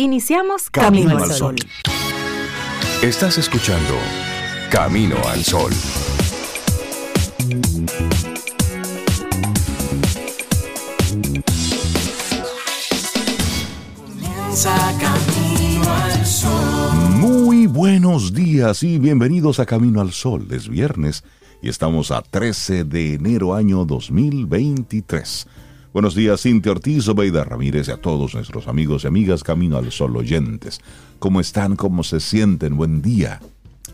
Iniciamos Camino, al Sol. Estás escuchando Camino al Sol. Camino al Sol. Muy buenos días y bienvenidos a Camino al Sol. Es viernes y estamos a 13 de enero año 2023. Buenos días, Cintia Ortiz, Obeida Ramírez y a todos nuestros amigos y amigas Camino al Sol oyentes. ¿Cómo están? ¿Cómo se sienten? Buen día.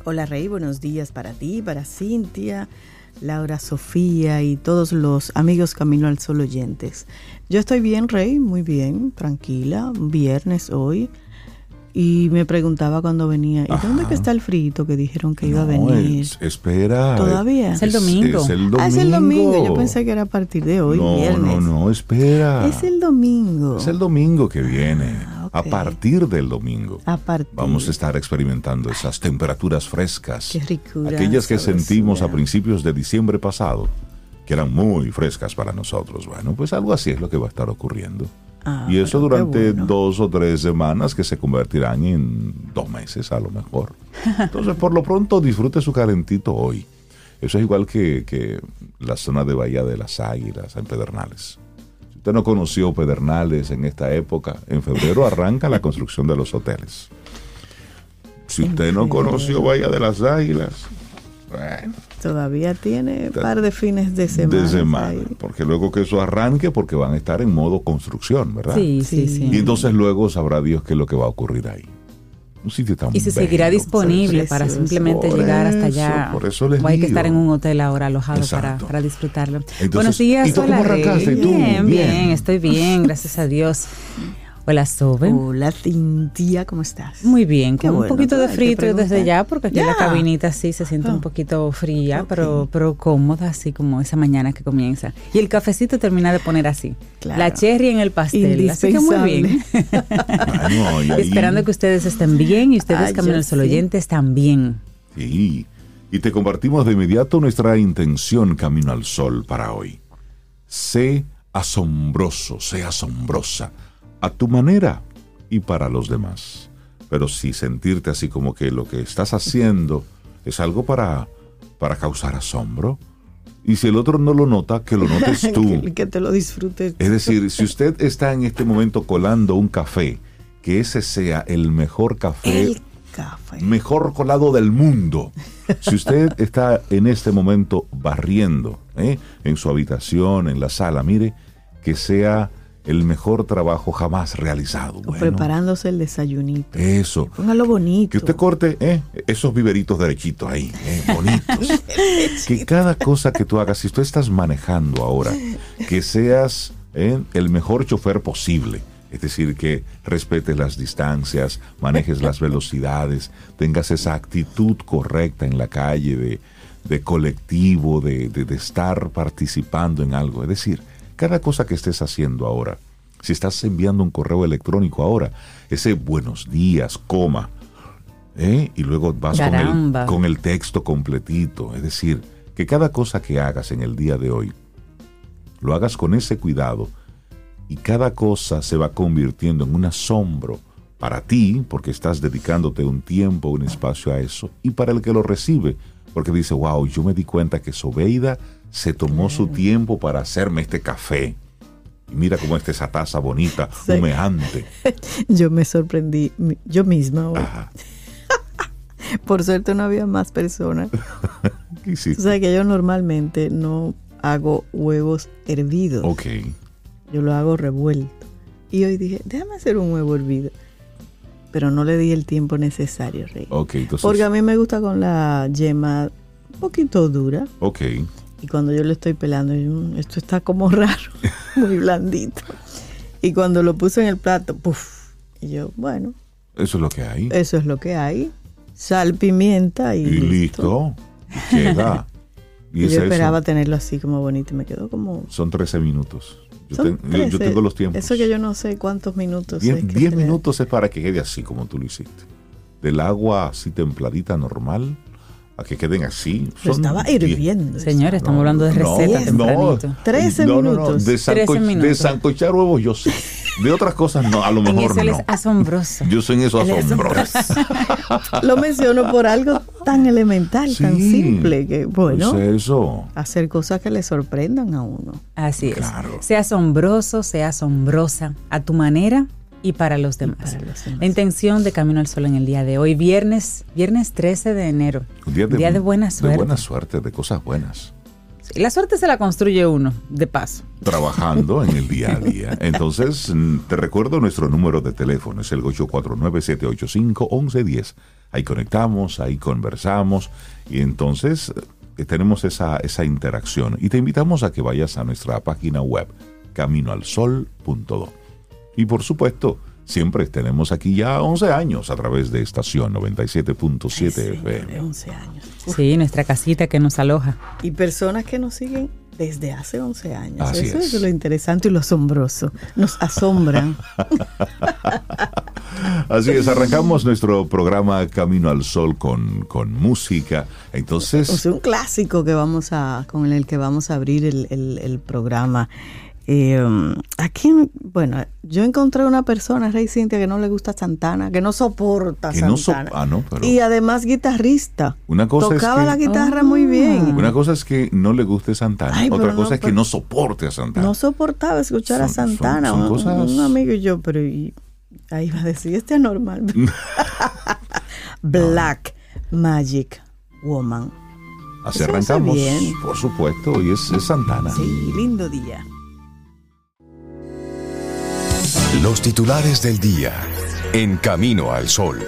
Hola Rey, buenos días para ti, para Cintia, Laura, Sofía y todos los amigos Camino al Sol oyentes. Yo estoy bien, Rey, muy bien, tranquila, viernes hoy. Y me preguntaba cuando venía, ¿y dónde que está el frito que dijeron que iba a venir? es- espera. Todavía. Es el domingo. Es, el domingo. Ah, es el domingo. Yo pensé que era a partir de hoy, no, viernes. no, no, espera. Es el domingo. Es el domingo que viene. Ah. A partir del domingo. A partir. Vamos a estar experimentando esas temperaturas frescas. Qué ricura, Aquellas que sabrosura. sentimos a principios de diciembre pasado, que eran muy frescas para nosotros. Bueno, pues algo así es lo que va a estar ocurriendo. Ah, y eso durante bueno. dos o tres semanas que se convertirán en dos meses a lo mejor. Entonces, por lo pronto, disfrute su calentito hoy. Eso es igual que, que la zona de Bahía de las Águilas, en Pedernales. Si usted no conoció Pedernales en esta época, en febrero arranca la construcción de los hoteles. Si usted no conoció Bahía de las Águilas, bueno, Todavía tiene un par de fines de semana. de semana, ahí. porque luego que eso arranque, porque van a estar en modo construcción, ¿verdad? Sí, sí, Sí. sí. Y entonces luego sabrá Dios qué es lo que va a ocurrir ahí. Un sitio tan Y se seguirá bello, disponible para simplemente Por llegar hasta allá. por eso les o hay que estar en un hotel ahora alojado para, para disfrutarlo. Entonces, Buenos días, ¿y tú hola cómo arrancaste? Rey. ¿Y tú? Bien, Bien. bien, estoy bien, gracias a Dios. Hola, Sobe. Hola, Cintia, ¿cómo estás? Muy bien, Qué con bueno, un poquito de frío desde ya, porque aquí la Ya. cabinita sí se siente Ah. un poquito fría, pero, pero cómoda, así como esa mañana que comienza. Y el cafecito termina de poner así. Claro. La cherry en el pastel. Así que muy bien. Bueno, y ahí- Esperando que ustedes estén bien y ustedes, Camino al Sol sí. oyentes, también. Sí. Y te compartimos de inmediato nuestra intención Camino al Sol para hoy. Sé asombroso, sé asombrosa, a tu manera y para los demás. Pero sí sentirte así como que lo que estás haciendo es algo para, para causar asombro. Y si el otro no lo nota, que lo notes tú. que, que te lo disfrutes. Es decir, si usted está en este momento colando un café, que ese sea el mejor café, el café. mejor colado del mundo. Si usted está en este momento barriendo ¿eh? en su habitación, en la sala, mire, que sea el mejor trabajo jamás realizado. O Bueno, preparándose el desayunito. Eso. Póngalo bonito. Que usted corte ¿eh? esos viveritos derechitos ahí, ¿eh? bonitos. que cada cosa que tú hagas, si tú estás manejando ahora, que seas ¿eh? el mejor chofer posible. Es decir, que respetes las distancias, manejes las velocidades, tengas esa actitud correcta en la calle de, de colectivo, de, de- de estar participando en algo. Es decir, cada cosa que estés haciendo ahora, si estás enviando un correo electrónico ahora, ese buenos días, coma, ¿eh? y luego vas con el, con el texto completito. Es decir, que cada cosa que hagas en el día de hoy, lo hagas con ese cuidado y cada cosa se va convirtiendo en un asombro para ti, porque estás dedicándote un tiempo, un espacio a eso, y para el que lo recibe, porque dice, wow, yo me di cuenta que Sobeida se tomó su tiempo para hacerme este café. Y mira cómo está esa taza bonita, Sí. humeante. Yo me sorprendí yo misma. hoy. Ajá. Por suerte no había más personas. O sea que yo normalmente no hago huevos hervidos. Ok. Yo lo hago revuelto. Y hoy dije, déjame hacer un huevo hervido. Pero no le di el tiempo necesario, Rey. Ok, entonces. Porque a mí me gusta con la yema un poquito dura. Ok. Y cuando yo lo estoy pelando, yo, "Mm, esto está como raro, muy blandito. Y cuando lo puse en el plato, puff. Y yo, bueno, Eso es lo que hay. eso es lo que hay. Sal, pimienta y, y listo. Queda. Y yo eso. esperaba tenerlo así como bonito y me quedó como... Son 13 minutos. Yo, son ten- yo- yo 13. tengo los tiempos. Eso que yo no sé cuántos minutos. Diez- es que 10 se le- minutos es para que quede así como tú lo hiciste. Del agua así templadita normal a que queden así. Pero estaba 10. hirviendo. Señores, estamos hablando de No, receta no, tempranito. 13 no, no, no, minutos. De, sanco- 13 minutos. de sancochar huevos yo sé. De otras cosas no, a lo En mejor eso él no. es asombroso. Yo soy en eso Él es asombroso. Lo menciono por algo tan elemental, tan simple, que bueno, Es eso. hacer cosas que le sorprendan a uno. Así es. Claro. Sea asombroso, sea asombrosa, a tu manera y para los demás. para los demás. La intención de Camino al Sol en el día de hoy, viernes, viernes 13 de enero. Un día de, Día de buena suerte. De buena suerte, de cosas buenas. Sí, la suerte se la construye uno, de paso. Trabajando en el día a día. Entonces, mm, te recuerdo nuestro número de teléfono, es el 849-785-1110. Ahí conectamos, ahí conversamos y entonces eh, tenemos esa, esa interacción. Y te invitamos a que vayas a nuestra página web, caminoalsol.do. Y por supuesto, siempre tenemos aquí ya 11 años a través de estación 97.7 De FM. 11 años. Sí, nuestra casita que nos aloja. Y personas que nos siguen desde hace 11 años. Así Eso es. es. lo interesante y lo asombroso. Nos asombran. Así es, arrancamos nuestro programa Camino al Sol con, con música. Entonces, O sea, un clásico que vamos a, con el que vamos a abrir el, el- el programa. Eh, aquí, bueno, yo encontré una persona, Rey Cintia, que no le gusta Santana, que no soporta Que no so- Santana. ah, no, pero- Y además guitarrista. Una cosa es Tocaba que- la guitarra muy bien. una cosa es que no le guste Santana, Ay, otra cosa no, es que no soporte a Santana. No soportaba escuchar a Son- son- Santana. son un, cosas- un amigo y yo, pero y- ahí va a decir, este es normal. Black Magic Woman. Así eso arrancamos, bien. por supuesto, y es, es Santana. Sí, lindo día. Los titulares del día en Camino al Sol.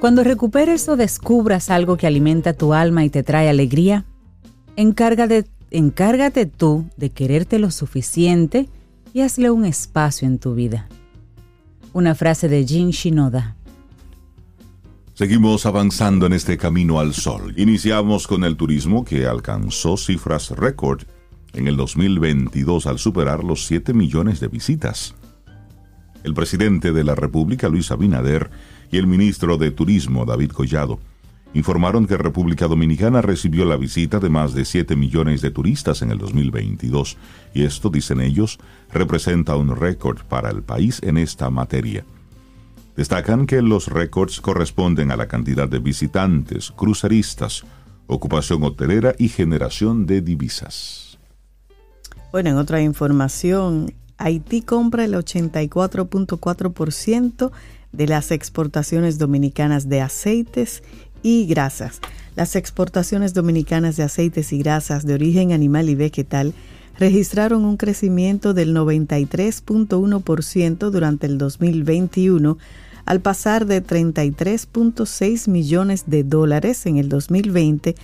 Cuando recuperes o descubras algo que alimenta tu alma y te trae alegría, encárgate, encárgate tú de quererte lo suficiente y hazle un espacio en tu vida. Una frase de Jin Shinoda. Seguimos avanzando en este camino al sol. Iniciamos con el turismo que alcanzó cifras récord en el 2022 al superar los 7 millones de visitas. El presidente de la República, Luis Abinader, y el ministro de Turismo, David Collado, informaron que República Dominicana recibió la visita de más de 7 millones de turistas en el 2022, y esto, dicen ellos, representa un récord para el país en esta materia. Destacan que los récords corresponden a la cantidad de visitantes, cruceristas, ocupación hotelera y generación de divisas. Bueno, en otra información, Haití compra el 84.4% de las exportaciones dominicanas de aceites y grasas. Las exportaciones dominicanas de aceites y grasas de origen animal y vegetal registraron un crecimiento del 93.1% durante el 2021 al pasar de 33.6 millones de dólares en el 2020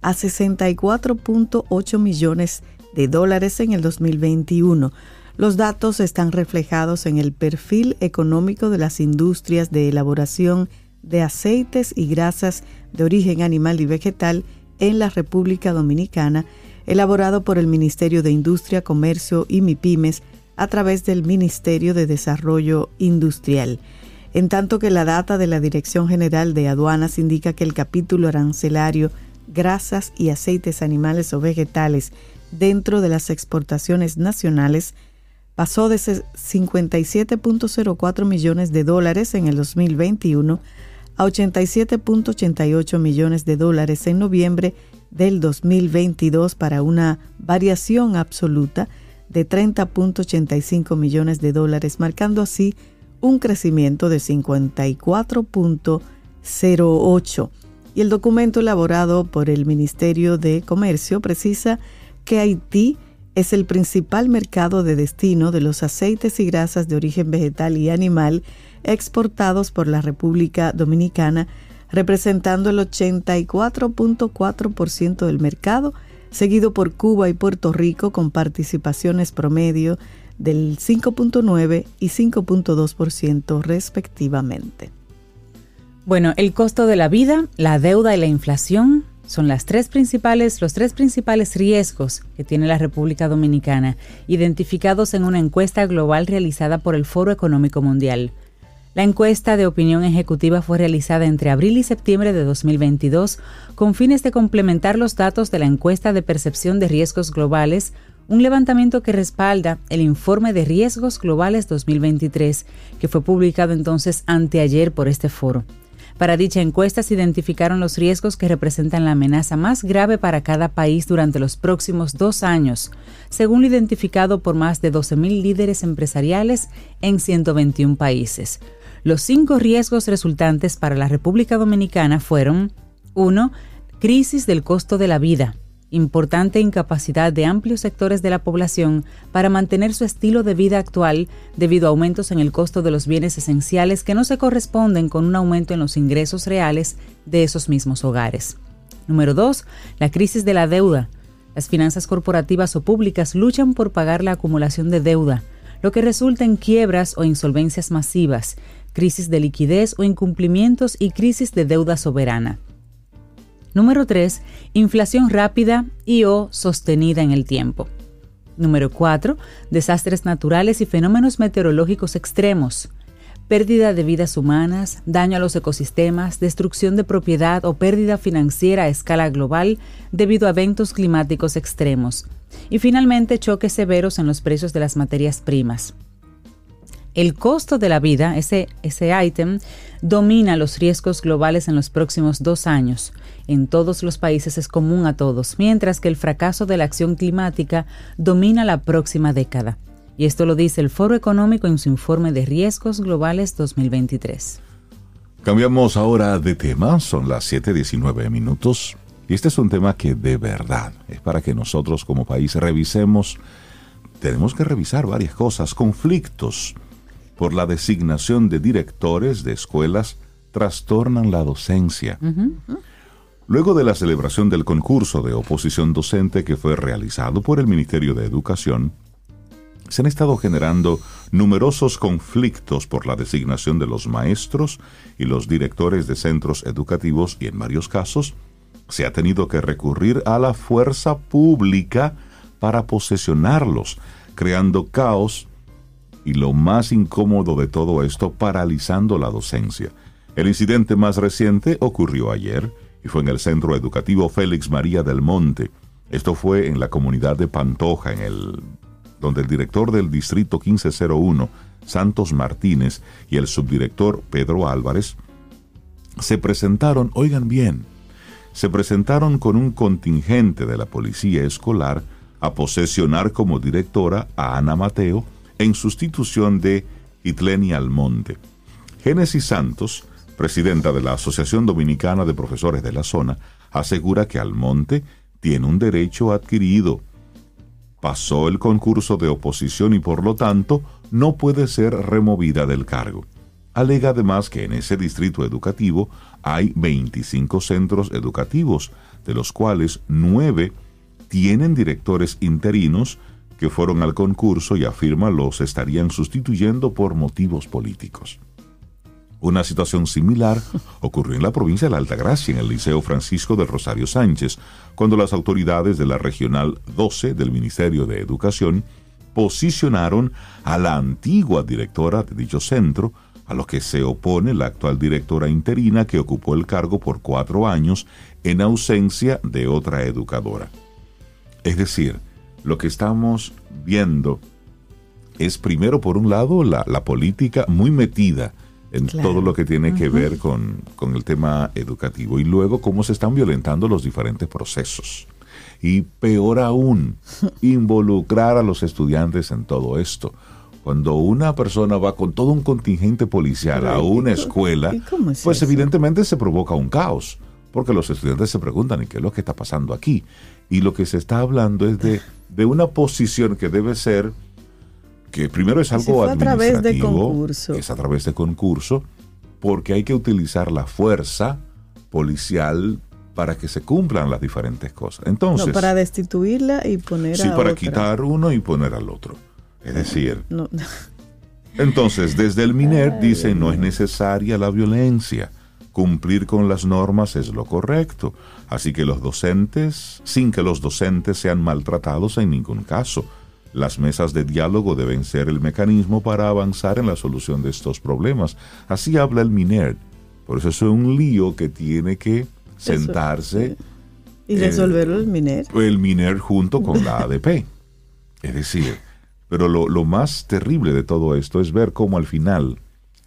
a 64.8 millones de dólares en el 2021. Los datos están reflejados en el perfil económico de las industrias de elaboración de aceites y grasas de origen animal y vegetal en la República Dominicana, elaborado por el Ministerio de Industria, Comercio y MIPIMES a través del Ministerio de Desarrollo Industrial. En tanto que la data de la Dirección General de Aduanas indica que el capítulo arancelario grasas y aceites animales o vegetales dentro de las exportaciones nacionales pasó de 57.04 millones de dólares en el 2021 a 87.88 millones de dólares en noviembre del 2022 para una variación absoluta de 30.85 millones de dólares, marcando así un crecimiento de 54.08. Y el documento elaborado por el Ministerio de Comercio precisa que Haití es el principal mercado de destino de los aceites y grasas de origen vegetal y animal exportados por la República Dominicana, representando el 84.4% del mercado, seguido por Cuba y Puerto Rico con participaciones promedio del 5.9 y 5.2% respectivamente. Bueno, el costo de la vida, la deuda y la inflación son las tres principales, los tres principales riesgos que tiene la República Dominicana, identificados en una encuesta global realizada por el Foro Económico Mundial. La encuesta de opinión ejecutiva fue realizada entre abril y septiembre de 2022 con fines de complementar los datos de la encuesta de percepción de riesgos globales, un levantamiento que respalda el informe de riesgos globales 2023 que fue publicado entonces anteayer por este foro. Para dicha encuesta se identificaron los riesgos que representan la amenaza más grave para cada país durante los próximos dos años, según lo identificado por más de 12.000 líderes empresariales en 121 países. Los cinco riesgos resultantes para la República Dominicana fueron 1. Crisis del costo de la vida, importante incapacidad de amplios sectores de la población para mantener su estilo de vida actual debido a aumentos en el costo de los bienes esenciales que no se corresponden con un aumento en los ingresos reales de esos mismos hogares. Número 2. La crisis de la deuda. Las finanzas corporativas o públicas luchan por pagar la acumulación de deuda, lo que resulta en quiebras o insolvencias masivas, crisis de liquidez o incumplimientos y crisis de deuda soberana. Número 3. Inflación rápida y o sostenida en el tiempo. Número 4. Desastres naturales y fenómenos meteorológicos extremos. Pérdida de vidas humanas, daño a los ecosistemas, destrucción de propiedad o pérdida financiera a escala global debido a eventos climáticos extremos. Y finalmente choques severos en los precios de las materias primas. El costo de la vida, ese, ese domina los riesgos globales en los próximos dos años. En todos los países es común a todos, mientras que el fracaso de la acción climática domina la próxima década. Y esto lo dice el Foro Económico en su informe de riesgos globales 2023. Cambiamos ahora de tema, son las 7.19 minutos. Y este es un tema que de verdad es para que nosotros como país revisemos. Tenemos que revisar varias cosas, conflictos por la designación de directores de escuelas trastornan la docencia. Luego de la celebración del concurso de oposición docente que fue realizado por el Ministerio de Educación, se han estado generando numerosos conflictos por la designación de los maestros y los directores de centros educativos y en varios casos se ha tenido que recurrir a la fuerza pública para posesionarlos, creando caos y lo más incómodo de todo esto, paralizando la docencia. El incidente más reciente ocurrió ayer y fue en el Centro Educativo Félix María del Monte. Esto fue en la comunidad de Pantoja, en el, donde el director del Distrito 1501, Santos Martínez, y el subdirector Pedro Álvarez se presentaron, oigan bien, se presentaron con un contingente de la policía escolar a posesionar como directora a Ana Mateo, en sustitución de Itleni Almonte. Génesis Santos, presidenta de la Asociación Dominicana de Profesores de la Zona, asegura que Almonte tiene un derecho adquirido. Pasó el concurso de oposición y por lo tanto no puede ser removida del cargo. Alega además que en ese distrito educativo hay 25 centros educativos, de los cuales 9 tienen directores interinos que fueron al concurso y afirma los estarían sustituyendo por motivos políticos. Una situación similar ocurrió en la provincia de la Altagracia, en el Liceo Francisco de Rosario Sánchez, cuando las autoridades de la Regional 12 del Ministerio de Educación posicionaron a la antigua directora de dicho centro, a lo que se opone la actual directora interina que ocupó el cargo por cuatro años en ausencia de otra educadora. Es decir, lo que estamos viendo es primero, por un lado, la, política muy metida en todo lo que tiene que ver con, con, el tema educativo y luego cómo se están violentando los diferentes procesos. Y peor aún, involucrar a los estudiantes en todo esto. Cuando una persona va con todo un contingente policial a una escuela, pues evidentemente se provoca un caos, porque los estudiantes se preguntan, ¿y qué es lo que está pasando aquí? Y lo que se está hablando es de de una posición que debe ser, que primero es algo administrativo, a través de concurso. es a través de concurso, porque hay que utilizar la fuerza policial para que se cumplan las diferentes cosas. Entonces, para destituirla y poner sí, para quitar uno y poner al otro. Es decir, entonces desde el MINER dicen no es necesaria la violencia cumplir con las normas es lo correcto. Así que los docentes, sin que los docentes sean maltratados en ningún caso. las mesas de diálogo deben ser el mecanismo para avanzar en la solución de estos problemas. Así habla el MINER. Por eso es un lío que tiene que sentarse. y resolverlo el MINER. El MINER junto con la ADP. es decir, pero lo, lo más terrible de todo esto es ver cómo al final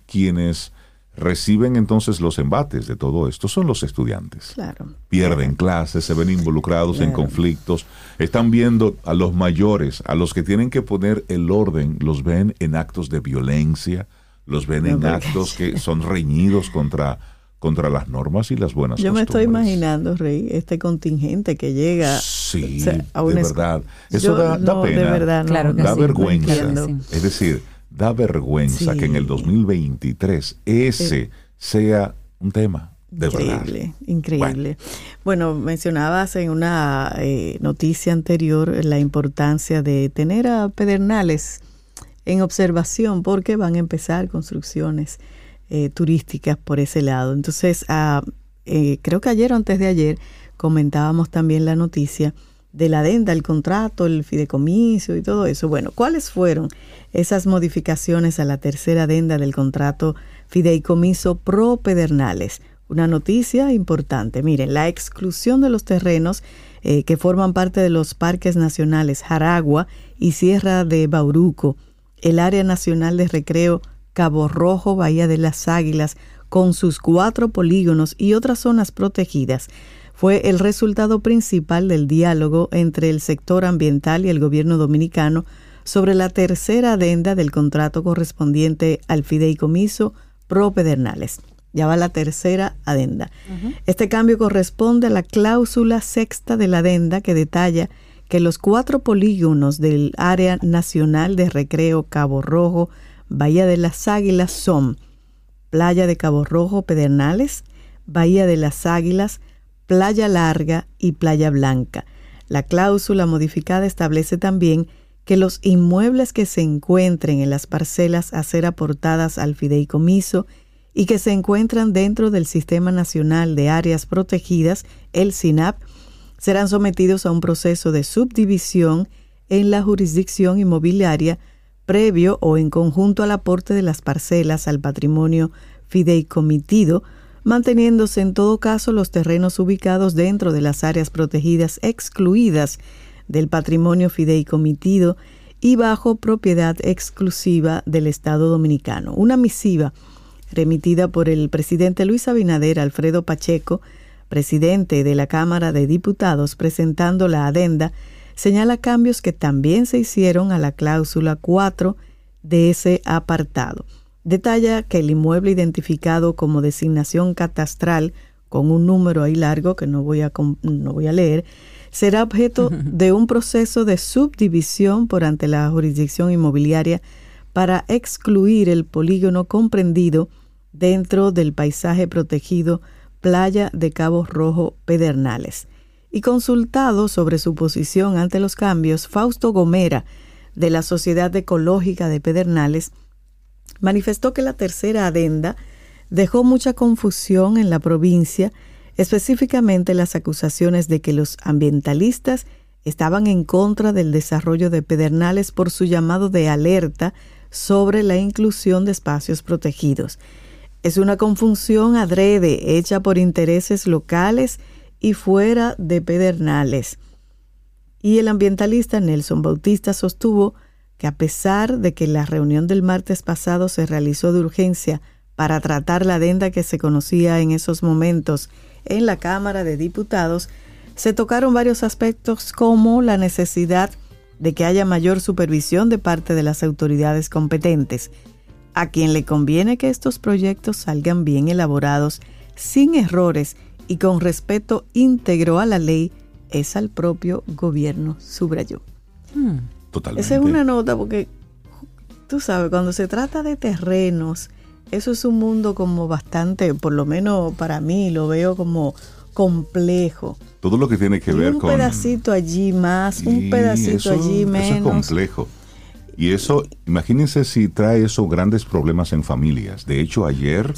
quienes reciben entonces los embates de todo esto son los estudiantes. Claro. Pierden clases, se ven involucrados en conflictos, están viendo a los mayores, a los que tienen que poner el orden, los ven en actos de violencia, los ven en actos que son reñidos contra contra las normas y las buenas Yo me estoy imaginando, Rey, este contingente que llega sí, a de verdad. Eso da, pena, de verdad, da vergüenza. es decir, da vergüenza que en el 2023 ese sea un tema. De increíble, increíble. Bueno. mencionabas en una eh, noticia anterior la importancia de tener a Pedernales en observación porque van a empezar construcciones eh, turísticas por ese lado. Entonces, ah, eh, creo que ayer o antes de ayer comentábamos también la noticia de la adenda, el contrato, el fideicomiso y todo eso. Bueno, ¿cuáles fueron esas modificaciones a la tercera adenda del contrato fideicomiso pro Pedernales? Una noticia importante. Miren, la exclusión de los terrenos eh, que forman parte de los parques nacionales Jaragua y Sierra de Bauruco, el área nacional de recreo Cabo Rojo, Bahía de las Águilas, con sus cuatro polígonos y otras zonas protegidas, fue el resultado principal del diálogo entre el sector ambiental y el gobierno dominicano sobre la tercera adenda del contrato correspondiente al fideicomiso pro Pedernales. Ya va la tercera adenda. Este cambio corresponde a la cláusula sexta de la adenda que detalla que los cuatro polígonos del área nacional de recreo Cabo Rojo, Bahía de las Águilas son Playa de Cabo Rojo, Pedernales, Bahía de las Águilas, Playa Larga y Playa Blanca. La cláusula modificada establece también que los inmuebles que se encuentren en las parcelas a ser aportadas al fideicomiso y que se encuentran dentro del Sistema Nacional de Áreas Protegidas, el SINAP, serán sometidos a un proceso de subdivisión en la jurisdicción inmobiliaria previo o en conjunto al aporte de las parcelas al patrimonio fideicomitido manteniéndose en todo caso los terrenos ubicados dentro de las áreas protegidas excluidas del patrimonio fideicomitido y bajo propiedad exclusiva del Estado dominicano. Una misiva remitida por el presidente Luis Abinader Alfredo Pacheco, presidente de la Cámara de Diputados, presentando la adenda, señala cambios que también se hicieron a la cláusula 4 de ese apartado detalla que el inmueble identificado como designación catastral con un número ahí largo que no voy a, no voy a leer, será objeto de un proceso de subdivisión por ante la jurisdicción inmobiliaria para excluir el polígono comprendido dentro del paisaje protegido Playa de Cabo Rojo Pedernales. Y consultado sobre su posición ante los cambios, Fausto Gomera, de la Sociedad Ecológica de Pedernales, manifestó que la tercera adenda dejó mucha confusión en la provincia, específicamente las acusaciones de que los ambientalistas estaban en contra del desarrollo de Pedernales por su llamado de alerta sobre la inclusión de espacios protegidos. Es una confusión adrede hecha por intereses locales y fuera de Pedernales. Y el ambientalista Nelson Bautista sostuvo que a pesar de que la reunión del martes pasado se realizó de urgencia para tratar la adenda que se conocía en esos momentos en la Cámara de Diputados, se tocaron varios aspectos como la necesidad de que haya mayor supervisión de parte de las autoridades competentes, a quien le conviene que estos proyectos salgan bien elaborados, sin errores y con respeto íntegro a la ley, es al propio gobierno, subrayó. Hmm. Esa es una nota porque, tú sabes, cuando se trata de terrenos, eso es un mundo como bastante, por lo menos para mí, lo veo como complejo. Todo lo que tiene que ver con... Un pedacito allí más, un pedacito allí menos. Eso es complejo. Y eso, imagínense si trae eso grandes problemas en familias. De hecho, ayer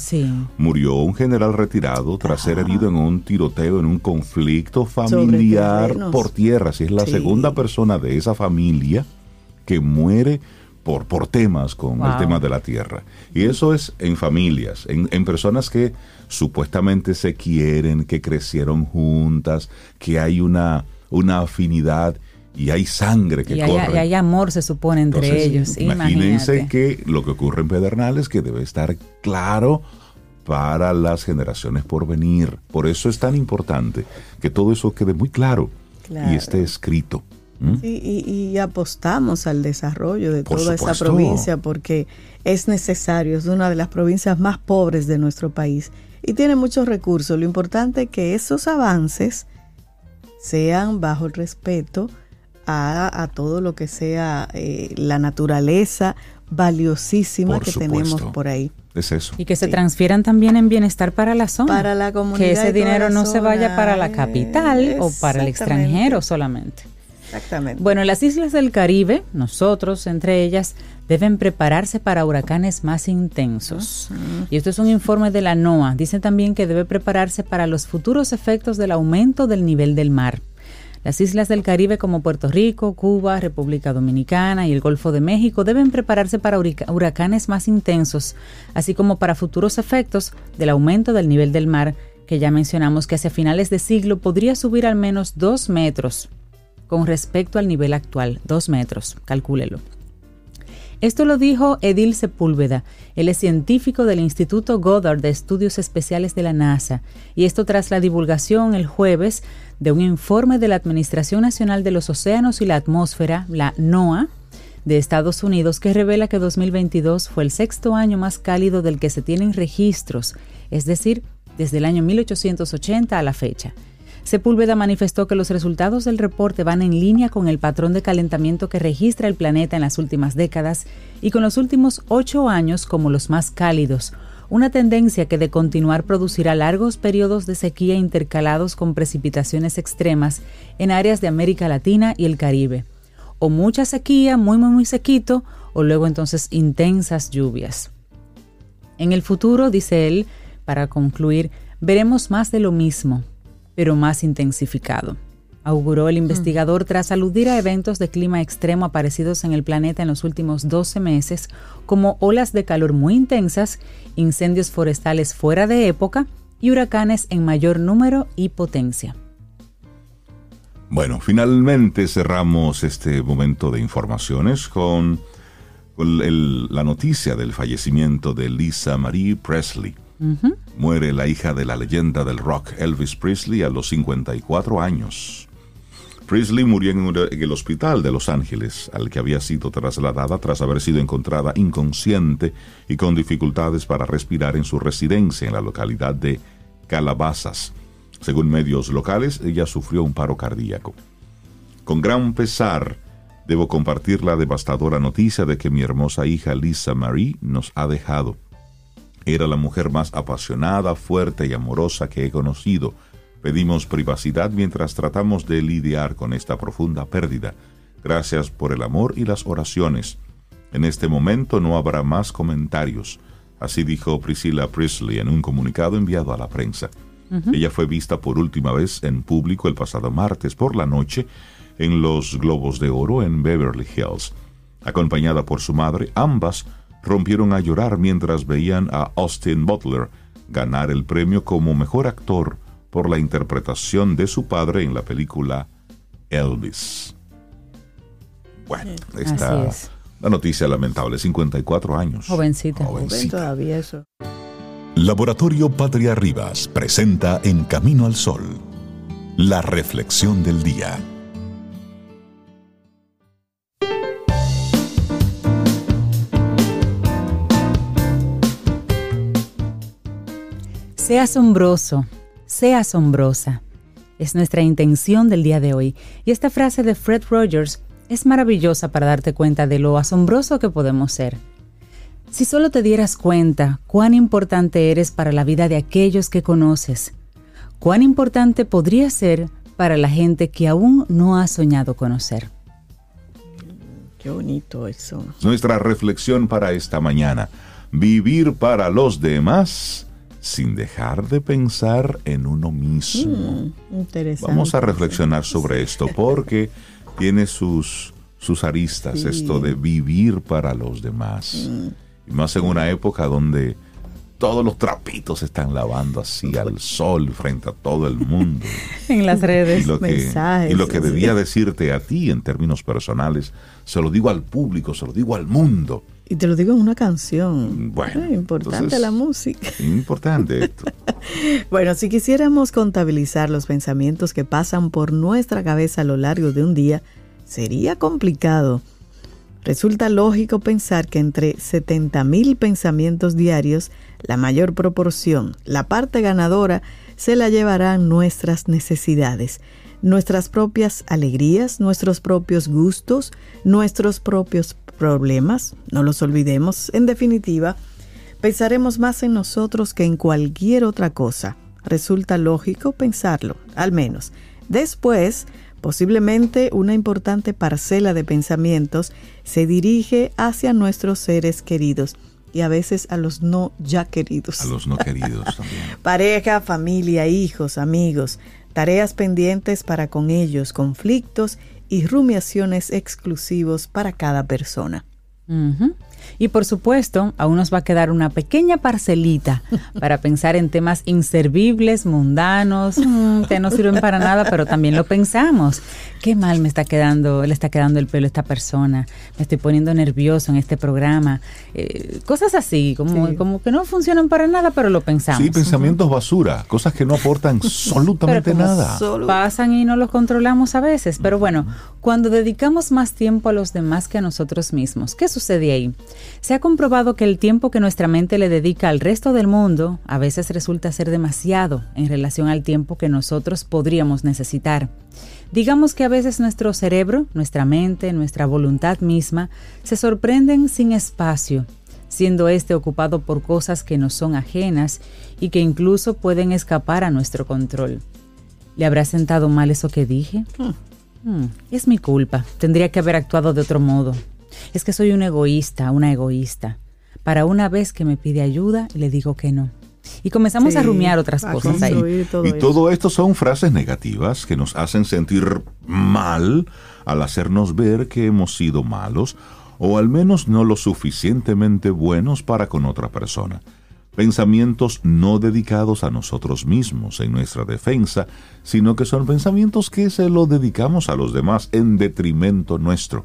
murió un general retirado tras ser herido en un tiroteo, en un conflicto familiar por tierra. Si es la segunda persona de esa familia que muere por, por temas con el tema de la tierra. Y eso es en familias, en, en personas que supuestamente se quieren, que crecieron juntas, que hay una, una afinidad y hay sangre que y corre. Hay, y hay amor, se supone, entre Entonces, ellos. Imagínense Imagínate. que lo que ocurre en Pedernales que debe estar claro para las generaciones por venir. Por eso es tan importante que todo eso quede muy claro, Claro. y esté escrito. ¿Mm? Sí, y, y apostamos al desarrollo de Por toda supuesto. esa provincia porque es necesario, es una de las provincias más pobres de nuestro país y tiene muchos recursos. Lo importante es que esos avances sean bajo el respeto a, a todo lo que sea eh, la naturaleza valiosísima Por que supuesto. tenemos por ahí. Es eso. Y que se Sí. transfieran también en bienestar para la zona. Para la comunidad. que ese dinero no se vaya para la capital o para el extranjero solamente. Exactamente. Bueno, las islas del Caribe, nosotros entre ellas, deben prepararse para huracanes más intensos. Y esto es un informe de la NOAA. Dice también que debe prepararse para los futuros efectos del aumento del nivel del mar. Las islas del Caribe como Puerto Rico, Cuba, República Dominicana y el Golfo de México deben prepararse para huracanes más intensos, así como para futuros efectos del aumento del nivel del mar, que ya mencionamos que hacia finales de siglo podría subir al menos dos metros con respecto al nivel actual, dos metros, calcúlelo. Esto lo dijo Edil Sepúlveda, él es científico del Instituto Goddard de Estudios Especiales de la NASA, y esto tras la divulgación el jueves de un informe de la Administración Nacional de los Océanos y la Atmósfera, la NOAA, de Estados Unidos, que revela que 2022 fue el sexto año más cálido del que se tienen registros, es decir, desde el año 1880 a la fecha. Sepúlveda manifestó que los resultados del reporte van en línea con el patrón de calentamiento que registra el planeta en las últimas décadas y con los últimos ocho años como los más cálidos, una tendencia que de continuar producirá largos periodos de sequía intercalados con precipitaciones extremas en áreas de América Latina y el Caribe. O mucha sequía, muy muy muy sequito, o luego entonces intensas lluvias. En el futuro, dice él, para concluir, veremos más de lo mismo, pero más intensificado. Auguró el investigador tras aludir a eventos de clima extremo aparecidos en el planeta en los últimos 12 meses, como olas de calor muy intensas, incendios forestales fuera de época y huracanes en mayor número y potencia. Bueno, finalmente cerramos este momento de informaciones con, con el- la noticia del fallecimiento de Lisa Marie Presley. Muere la hija de la leyenda del rock Elvis Presley a los 54 años. Presley murió en, el hospital de Los Ángeles, al que había sido trasladada tras haber sido encontrada inconsciente y con dificultades para respirar en su residencia en la localidad de Calabazas. Según medios locales, ella sufrió un paro cardíaco. Con gran pesar, debo compartir la devastadora noticia de que mi hermosa hija Lisa Marie nos ha dejado. Era la mujer más apasionada, fuerte y amorosa que he conocido. Pedimos privacidad mientras tratamos de lidiar con esta profunda pérdida. Gracias por el amor y las oraciones. En este momento no habrá más comentarios. Así dijo Priscilla Presley en un comunicado enviado a la prensa. Ella fue vista por última vez en público el pasado martes por la noche en los Globos de Oro en Beverly Hills. Acompañada por su madre, ambas rompieron a llorar mientras veían a Austin Butler ganar el premio como mejor actor por la interpretación de su padre en la película Elvis. Bueno, esta es. la noticia lamentable, 54 años. Jovencita. Ven Jovencita. todavía eso. Laboratorio Patria Rivas presenta En Camino al Sol, la reflexión del día. Sea asombroso, sea asombrosa. Es nuestra intención del día de hoy. Y esta frase de Fred Rogers es maravillosa para darte cuenta de lo asombroso que podemos ser. Si solo te dieras cuenta cuán importante eres para la vida de aquellos que conoces, cuán importante podría ser para la gente que aún no ha soñado conocer. Qué bonito eso. Nuestra reflexión para esta mañana. Vivir para los demás sin dejar de pensar en uno mismo. Interesante. Vamos a reflexionar sobre esto porque tiene sus, sus aristas, esto de vivir para los demás. Mm. Y más en una época donde todos los trapitos se están lavando así al sol frente a todo el mundo. en las redes. Y lo que, Mensajes, y lo que debía decirte a ti en términos personales, se lo digo al público, se lo digo al mundo. Y te lo digo en una canción. Bueno, importante entonces- la música. Importante esto. Bueno, si quisiéramos contabilizar los pensamientos que pasan por nuestra cabeza a lo largo de un día, sería complicado. Resulta lógico pensar que entre 70.000 pensamientos diarios, la mayor proporción, la parte ganadora, se la llevarán nuestras necesidades, nuestras propias alegrías, nuestros propios gustos, nuestros propios problemas, no los olvidemos. En definitiva, pensaremos más en nosotros que en cualquier otra cosa. Resulta lógico pensarlo, al menos. Después, posiblemente una importante parcela de pensamientos se dirige hacia nuestros seres queridos y a veces a los no ya queridos. A los no queridos también. Pareja, familia, hijos, amigos, tareas pendientes para con ellos, conflictos y rumiaciones exclusivos para cada persona. Y por supuesto, aún nos va a quedar una pequeña parcelita para pensar en temas inservibles, mundanos, mm, que no sirven para nada, pero también lo pensamos. Qué mal me está quedando, le está quedando el pelo a esta persona. Me estoy poniendo nervioso en este programa. Eh, cosas así, como, Sí. como que no funcionan para nada, pero lo pensamos. Sí, pensamientos basura, cosas que no aportan absolutamente Pero como nada. Solo pasan y no los controlamos a veces. Pero bueno, cuando dedicamos más tiempo a los demás que a nosotros mismos, ¿qué sucede ahí? Se ha comprobado que el tiempo que nuestra mente le dedica al resto del mundo a veces resulta ser demasiado en relación al tiempo que nosotros podríamos necesitar. Digamos que a veces nuestro cerebro, nuestra mente, nuestra voluntad misma se sorprenden sin espacio, siendo este ocupado por cosas que nos son ajenas y que incluso pueden escapar a nuestro control. ¿Le habrá sentado mal eso que dije? Hmm, es mi culpa. Tendría que haber actuado de otro modo. Es que soy un egoísta, una egoísta. Para una vez que me pide ayuda, le digo que no. Y comenzamos a rumiar otras a cosas ahí. todo y eso. todo esto son frases negativas que nos hacen sentir mal al hacernos ver que hemos sido malos o al menos no lo suficientemente buenos para con otra persona. Pensamientos no dedicados a nosotros mismos en nuestra defensa, sino que son pensamientos que se lo dedicamos a los demás en detrimento nuestro.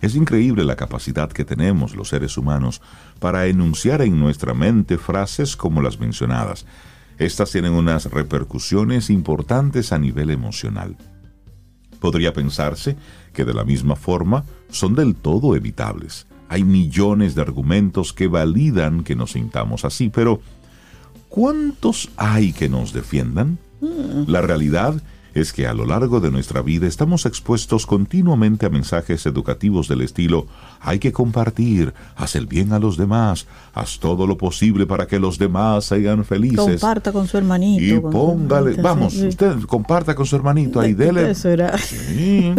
Es increíble la capacidad que tenemos los seres humanos para enunciar en nuestra mente frases como las mencionadas. Estas tienen unas repercusiones importantes a nivel emocional. Podría pensarse que de la misma forma son del todo evitables. Hay millones de argumentos que validan que nos sintamos así, pero ¿cuántos hay que nos defiendan? La realidad es que a lo largo de nuestra vida estamos expuestos continuamente a mensajes educativos del estilo hay que compartir, haz el bien a los demás, haz todo lo posible para que los demás sean felices. comparta con su hermanito. Y póngale, vamos, sí. usted comparta con su hermanito ahí, dele. Eso era. Sí.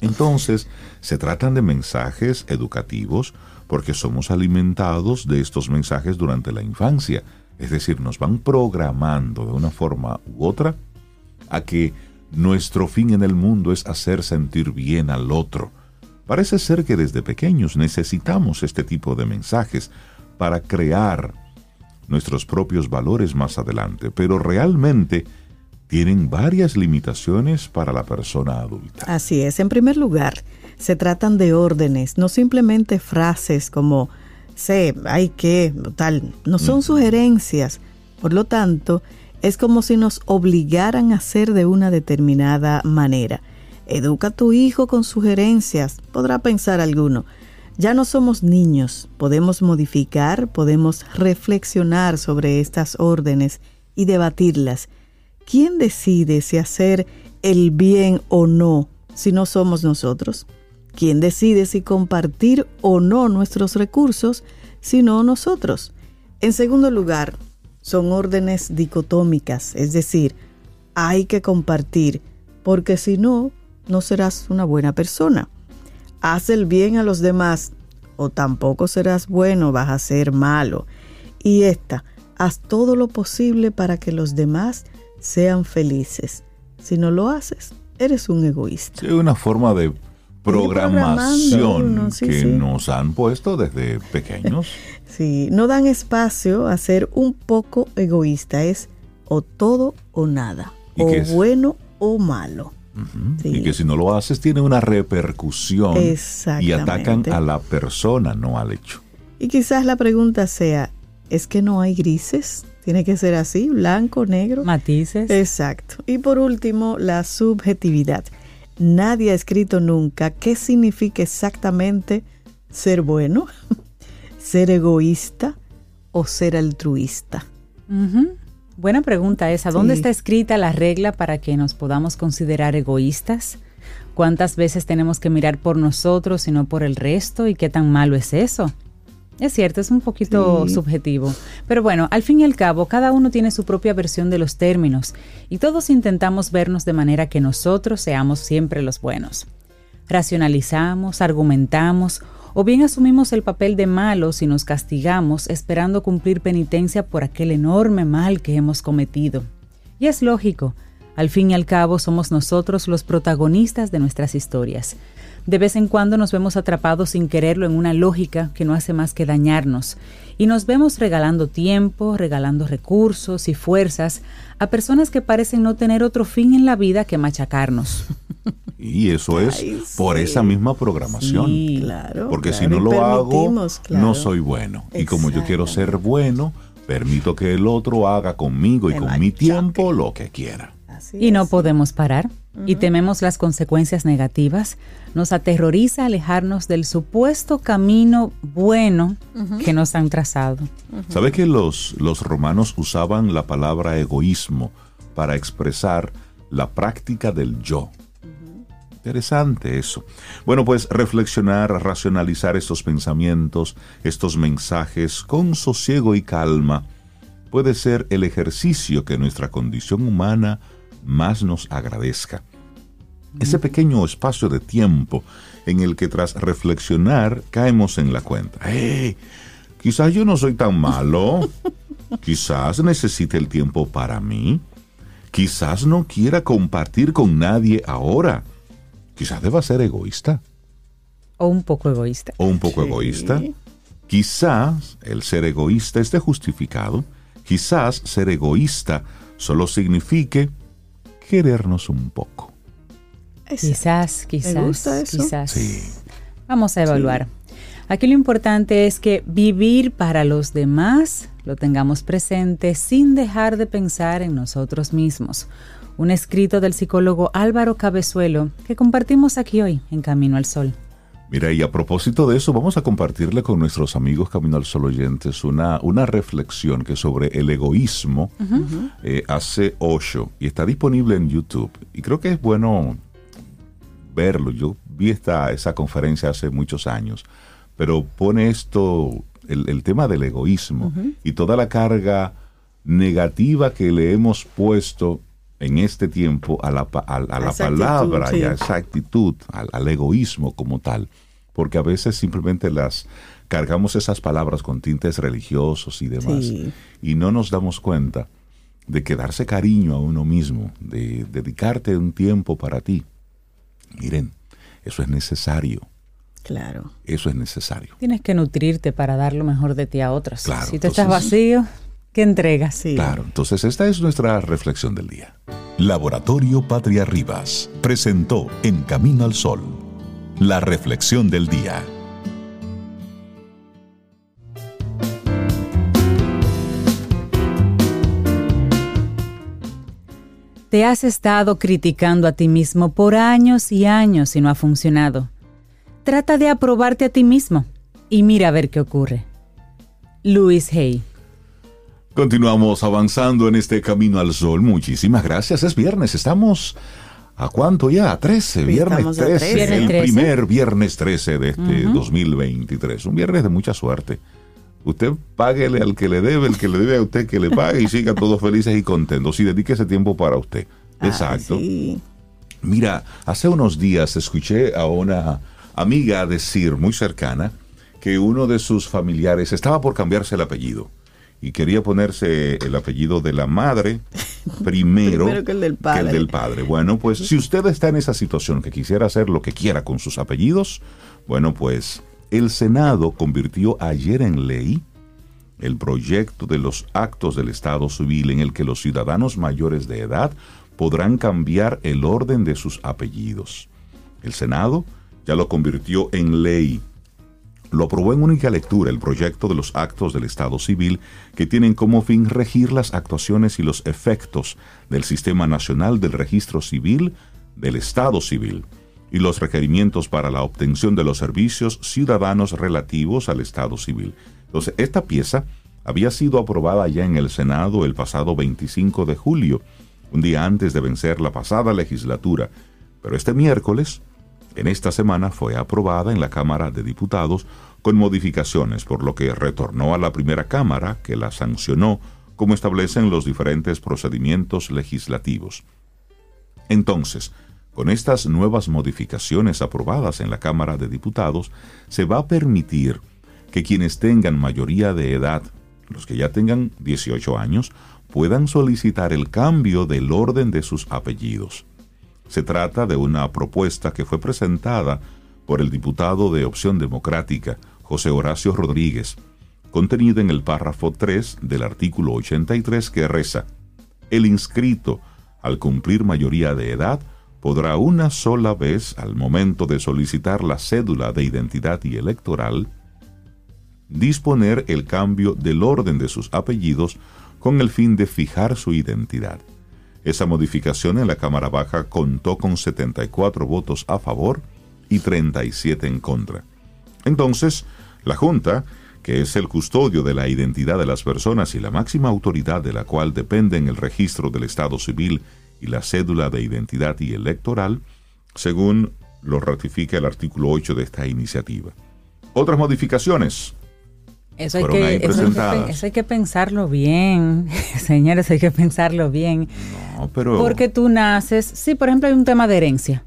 Entonces, se tratan de mensajes educativos porque somos alimentados de estos mensajes durante la infancia. Es decir, nos van programando de una forma u otra a que nuestro fin en el mundo es hacer sentir bien al otro. Parece ser que desde pequeños necesitamos este tipo de mensajes para crear nuestros propios valores más adelante, pero realmente tienen varias limitaciones para la persona adulta. Así es. En primer lugar, se tratan de órdenes, no simplemente frases como sé, hay que, tal. No son sugerencias. Por lo tanto, es como si nos obligaran a hacer de una determinada manera. Educa a tu hijo con sugerencias, podrá pensar alguno. Ya no somos niños, podemos modificar, podemos reflexionar sobre estas órdenes y debatirlas. ¿Quién decide si hacer el bien o no si no somos nosotros? ¿Quién decide si compartir o no nuestros recursos si no nosotros? En segundo lugar, son órdenes dicotómicas, es decir, hay que compartir, porque si no, no serás una buena persona. Haz el bien a los demás, o tampoco serás bueno, vas a ser malo. Y esta, haz todo lo posible para que los demás sean felices. Si no lo haces, eres un egoísta. Es una forma de programación que nos han puesto desde pequeños. Sí, no dan espacio a ser un poco egoísta, es o todo o nada, o bueno o malo. Y que si no lo haces tiene una repercusión y atacan a la persona, no al hecho. Y quizás la pregunta sea, ¿es que no hay grises? Tiene que ser así, blanco, negro. Matices. Exacto. Y por último, la subjetividad. Nadie ha escrito nunca qué significa exactamente ser bueno, ser egoísta o ser altruista. Buena pregunta esa. ¿Dónde está escrita la regla para que nos podamos considerar egoístas? ¿Cuántas veces tenemos que mirar por nosotros y no por el resto? ¿Y qué tan malo es eso? Es cierto, es un poquito subjetivo. Pero bueno, al fin y al cabo, cada uno tiene su propia versión de los términos y todos intentamos vernos de manera que nosotros seamos siempre los buenos. Racionalizamos, argumentamos o bien asumimos el papel de malos y nos castigamos esperando cumplir penitencia por aquel enorme mal que hemos cometido. Y es lógico, al fin y al cabo somos nosotros los protagonistas de nuestras historias. De vez en cuando nos vemos atrapados sin quererlo en una lógica que no hace más que dañarnos y nos vemos regalando tiempo, regalando recursos y fuerzas a personas que parecen no tener otro fin en la vida que machacarnos. Y eso es por esa misma programación. claro, Porque si no lo hago, no soy bueno. Y como yo quiero ser bueno, permito que el otro haga conmigo y con mi tiempo lo que quiera. Y no podemos parar y tememos las consecuencias negativas, nos aterroriza alejarnos del supuesto camino bueno que nos han trazado. ¿Sabe que los, los romanos usaban la palabra egoísmo para expresar la práctica del yo? Interesante eso. Bueno, pues reflexionar, racionalizar estos pensamientos, estos mensajes con sosiego y calma puede ser el ejercicio que nuestra condición humana más nos agradezca. Ese pequeño espacio de tiempo en el que tras reflexionar caemos en la cuenta. ¡Hey! Quizás yo no soy tan malo. Quizás necesite el tiempo para mí. Quizás no quiera compartir con nadie ahora. Quizás deba ser egoísta. O un poco egoísta. O un poco egoísta. Quizás el ser egoísta esté justificado. Quizás ser egoísta solo signifique querernos un poco. Quizás, quizás, quizás. Vamos a evaluar. Aquí lo importante es que vivir para los demás lo tengamos presente sin dejar de pensar en nosotros mismos. Un escrito del psicólogo Álvaro Cabezuelo que compartimos aquí hoy en Camino al Sol. Mira, y a propósito de eso, vamos a compartirle con nuestros amigos Camino al Sol oyentes una, una reflexión que sobre el egoísmo eh, hace Osho y está disponible en YouTube. Y creo que es bueno verlo. Yo vi esta, esa conferencia hace muchos años, pero pone esto, el, tema del egoísmo y toda la carga negativa que le hemos puesto en este tiempo a la, a, la palabra y a esa actitud, al, egoísmo como tal, porque a veces simplemente las cargamos esas palabras con tintes religiosos y demás y no nos damos cuenta de que darse cariño a uno mismo, de dedicarte un tiempo para ti. Miren, eso es necesario. Claro. Eso es necesario. Tienes que nutrirte para dar lo mejor de ti a otros. Claro, si te estás vacío, ¿Qué entregas? Sí. Claro, entonces esta es nuestra reflexión del día. Laboratorio Patria Rivas presentó En Camino al Sol, la reflexión del día. Te has estado criticando a ti mismo por años y años y no ha funcionado. Trata de aprobarte a ti mismo y mira a ver qué ocurre. Luis Hay Continuamos avanzando en este camino al sol. Muchísimas gracias. Es viernes. Estamos a cuánto ya? A 13. Viernes 13. el primer viernes 13 de este 2023. Un viernes de mucha suerte. Usted páguele al que le debe, el que le debe a usted que le pague y siga todos felices y contentos. Y dedique ese tiempo para usted. Ah, Exacto. Mira, hace unos días escuché a una amiga decir muy cercana que uno de sus familiares estaba por cambiarse el apellido y quería ponerse el apellido de la madre primero, Primero que el del padre. que el del padre. Bueno, pues si usted está en esa situación que quisiera hacer lo que quiera con sus apellidos, bueno, pues el Senado convirtió ayer en ley el proyecto de los actos del Estado civil en el que los ciudadanos mayores de edad podrán cambiar el orden de sus apellidos. El Senado ya lo convirtió en ley. Lo aprobó en única lectura el proyecto de los actos del Estado civil que tienen como fin regir las actuaciones y los efectos del Sistema Nacional del Registro Civil del Estado civil y los requerimientos para la obtención de los servicios ciudadanos relativos al Estado civil. Entonces, esta pieza había sido aprobada ya en el Senado el pasado 25 de julio, un día antes de vencer la pasada legislatura, pero este miércoles, en esta semana, fue aprobada en la Cámara de Diputados con modificaciones, por lo que retornó a la primera Cámara, que la sancionó, como establecen los diferentes procedimientos legislativos. Entonces, con estas nuevas modificaciones aprobadas en la Cámara de Diputados, se va a permitir que quienes tengan mayoría de edad, los que ya tengan 18 años, puedan solicitar el cambio del orden de sus apellidos. Se trata de una propuesta que fue presentada por el diputado de Opción Democrática, José Horacio Rodríguez, contenida en el párrafo 3 del artículo 83 que reza, el inscrito, al cumplir mayoría de edad, podrá una sola vez al momento de solicitar la cédula de identidad y electoral, disponer el cambio del orden de sus apellidos con el fin de fijar su identidad. Esa modificación en la Cámara Baja contó con 74 votos a favor y 37 en contra. Entonces, la Junta, que es el custodio de la identidad de las personas y la máxima autoridad de la cual dependen el registro del Estado civil y la cédula de identidad y electoral, según lo ratifica el artículo 8 de esta iniciativa. Otras modificaciones. Eso hay, que, eso, hay que, eso hay, que, pensarlo bien, señores, hay que pensarlo bien. No, pero... Porque tú naces, sí, por ejemplo, hay un tema de herencia.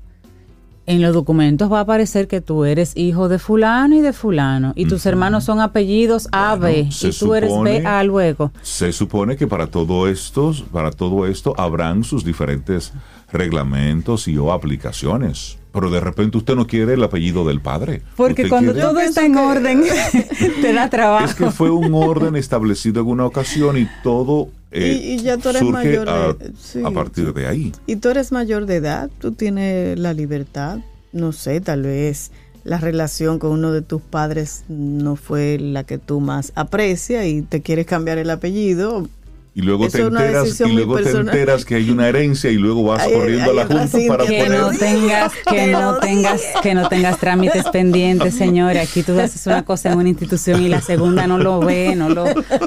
En los documentos va a aparecer que tú eres hijo de fulano y de fulano, y tus uh -huh. hermanos son apellidos A, bueno, B, y tú supone, eres B, A luego. Se supone que para todo esto, para todo esto habrán sus diferentes reglamentos y o aplicaciones. Pero de repente usted no quiere el apellido del padre. Porque cuando quiere... todo está en orden, te da trabajo. Es que fue un orden establecido en una ocasión y todo eh, y, y, ya tú eres surge mayor a, de, sí, a partir sí. de ahí. Y tú eres mayor de edad, tú tienes la libertad, no sé, tal vez la relación con uno de tus padres no fue la que tú más aprecias y te quieres cambiar el apellido, y luego te enteras y luego te enteras que hay una herencia y luego vas hay, corriendo hay a la junta para que poner no tengas que no tengas que no tengas trámites pendientes señores aquí tú haces una cosa en una institución y la segunda no lo ve no lo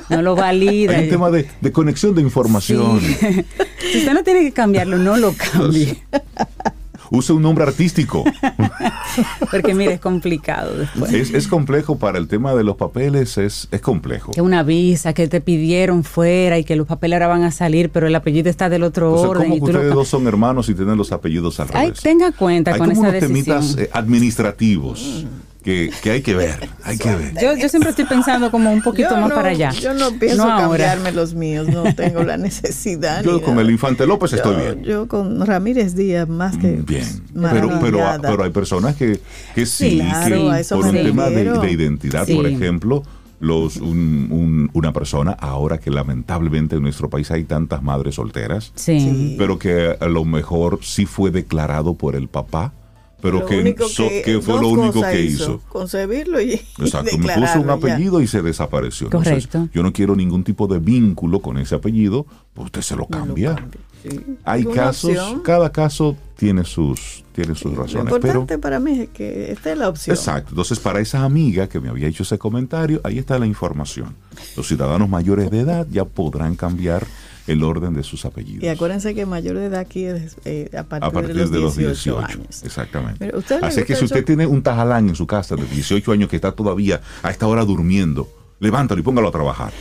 no lo valida. Hay un tema de, de conexión de información. Sí. si usted no tiene que cambiarlo no lo cambie use un nombre artístico. Porque mire, es complicado después. Es, es, complejo para el tema de los papeles, es, es complejo. Que una visa que te pidieron fuera y que los papeles ahora van a salir, pero el apellido está del otro o sea, orden. ¿cómo y que ustedes lo... dos son hermanos y tienen los apellidos al Ay, revés? tenga cuenta Hay con como esa unos decisión. temitas eh, administrativos. Que, que, hay que ver, hay que ver. Yo, yo siempre estoy pensando como un poquito yo más no, para allá. Yo no pienso no cambiarme los míos, no tengo la necesidad. Yo con nada. el Infante López yo, estoy bien. Yo con Ramírez Díaz más que bien. Pero, pero, pero, hay personas que, que sí, sí claro, que por un sí. tema de, de identidad, sí. por ejemplo, los un, un, una persona ahora que lamentablemente en nuestro país hay tantas madres solteras, sí. pero que a lo mejor sí fue declarado por el papá pero que, so, que, que, fue lo único que hizo, hizo. concebirlo y exacto y me puso un apellido ya. y se desapareció correcto Entonces, yo no quiero ningún tipo de vínculo con ese apellido pues usted se lo cambia, lo cambia sí. hay casos opción. cada caso tiene sus tiene sus razones lo importante pero para mí es que esta es la opción exacto entonces para esa amiga que me había hecho ese comentario ahí está la información los ciudadanos mayores de edad ya podrán cambiar el orden de sus apellidos. Y acuérdense que mayor de edad aquí es eh, a, partir a, partir de, los de los 18, 18 años. Exactamente. Así que si usted tiene un tajalán en su casa de 18 años que está todavía a esta hora durmiendo, levántalo y póngalo a trabajar.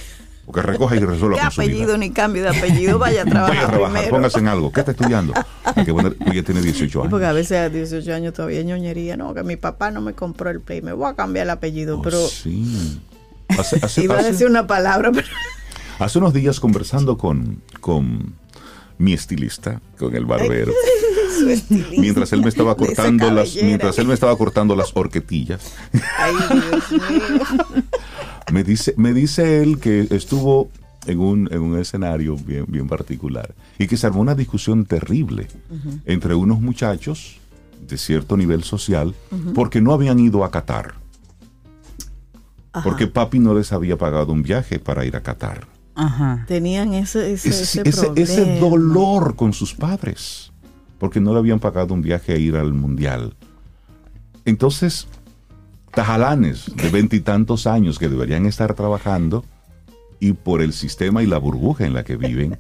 Porque recoja y resuelva ¿Qué con su vida. apellido ni cambio de apellido? Vaya a trabajar. Vaya a trabajar, primero. póngase en algo. ¿Qué está estudiando? Hay que poner, tiene 18 años. porque a veces a 18 años todavía ñoñería. No, que mi papá no me compró el play. Me voy a cambiar el apellido. Oh, pero sí. Hace, hace, iba hace, a decir una palabra, pero. Hace unos días conversando con, con mi estilista, con el barbero, mientras él me estaba cortando las, mientras él me estaba cortando las horquetillas. Ay, Dios mío. Me dice, me dice él que estuvo en un, en un escenario bien, bien particular y que se armó una discusión terrible entre unos muchachos de cierto nivel social porque no habían ido a Qatar. Porque papi no les había pagado un viaje para ir a Qatar. Tenían ese, ese, ese, dolor con sus padres, porque no le habían pagado un viaje a ir al mundial. Entonces, tajalanes de veintitantos años que deberían estar trabajando y por el sistema y la burbuja en la que viven,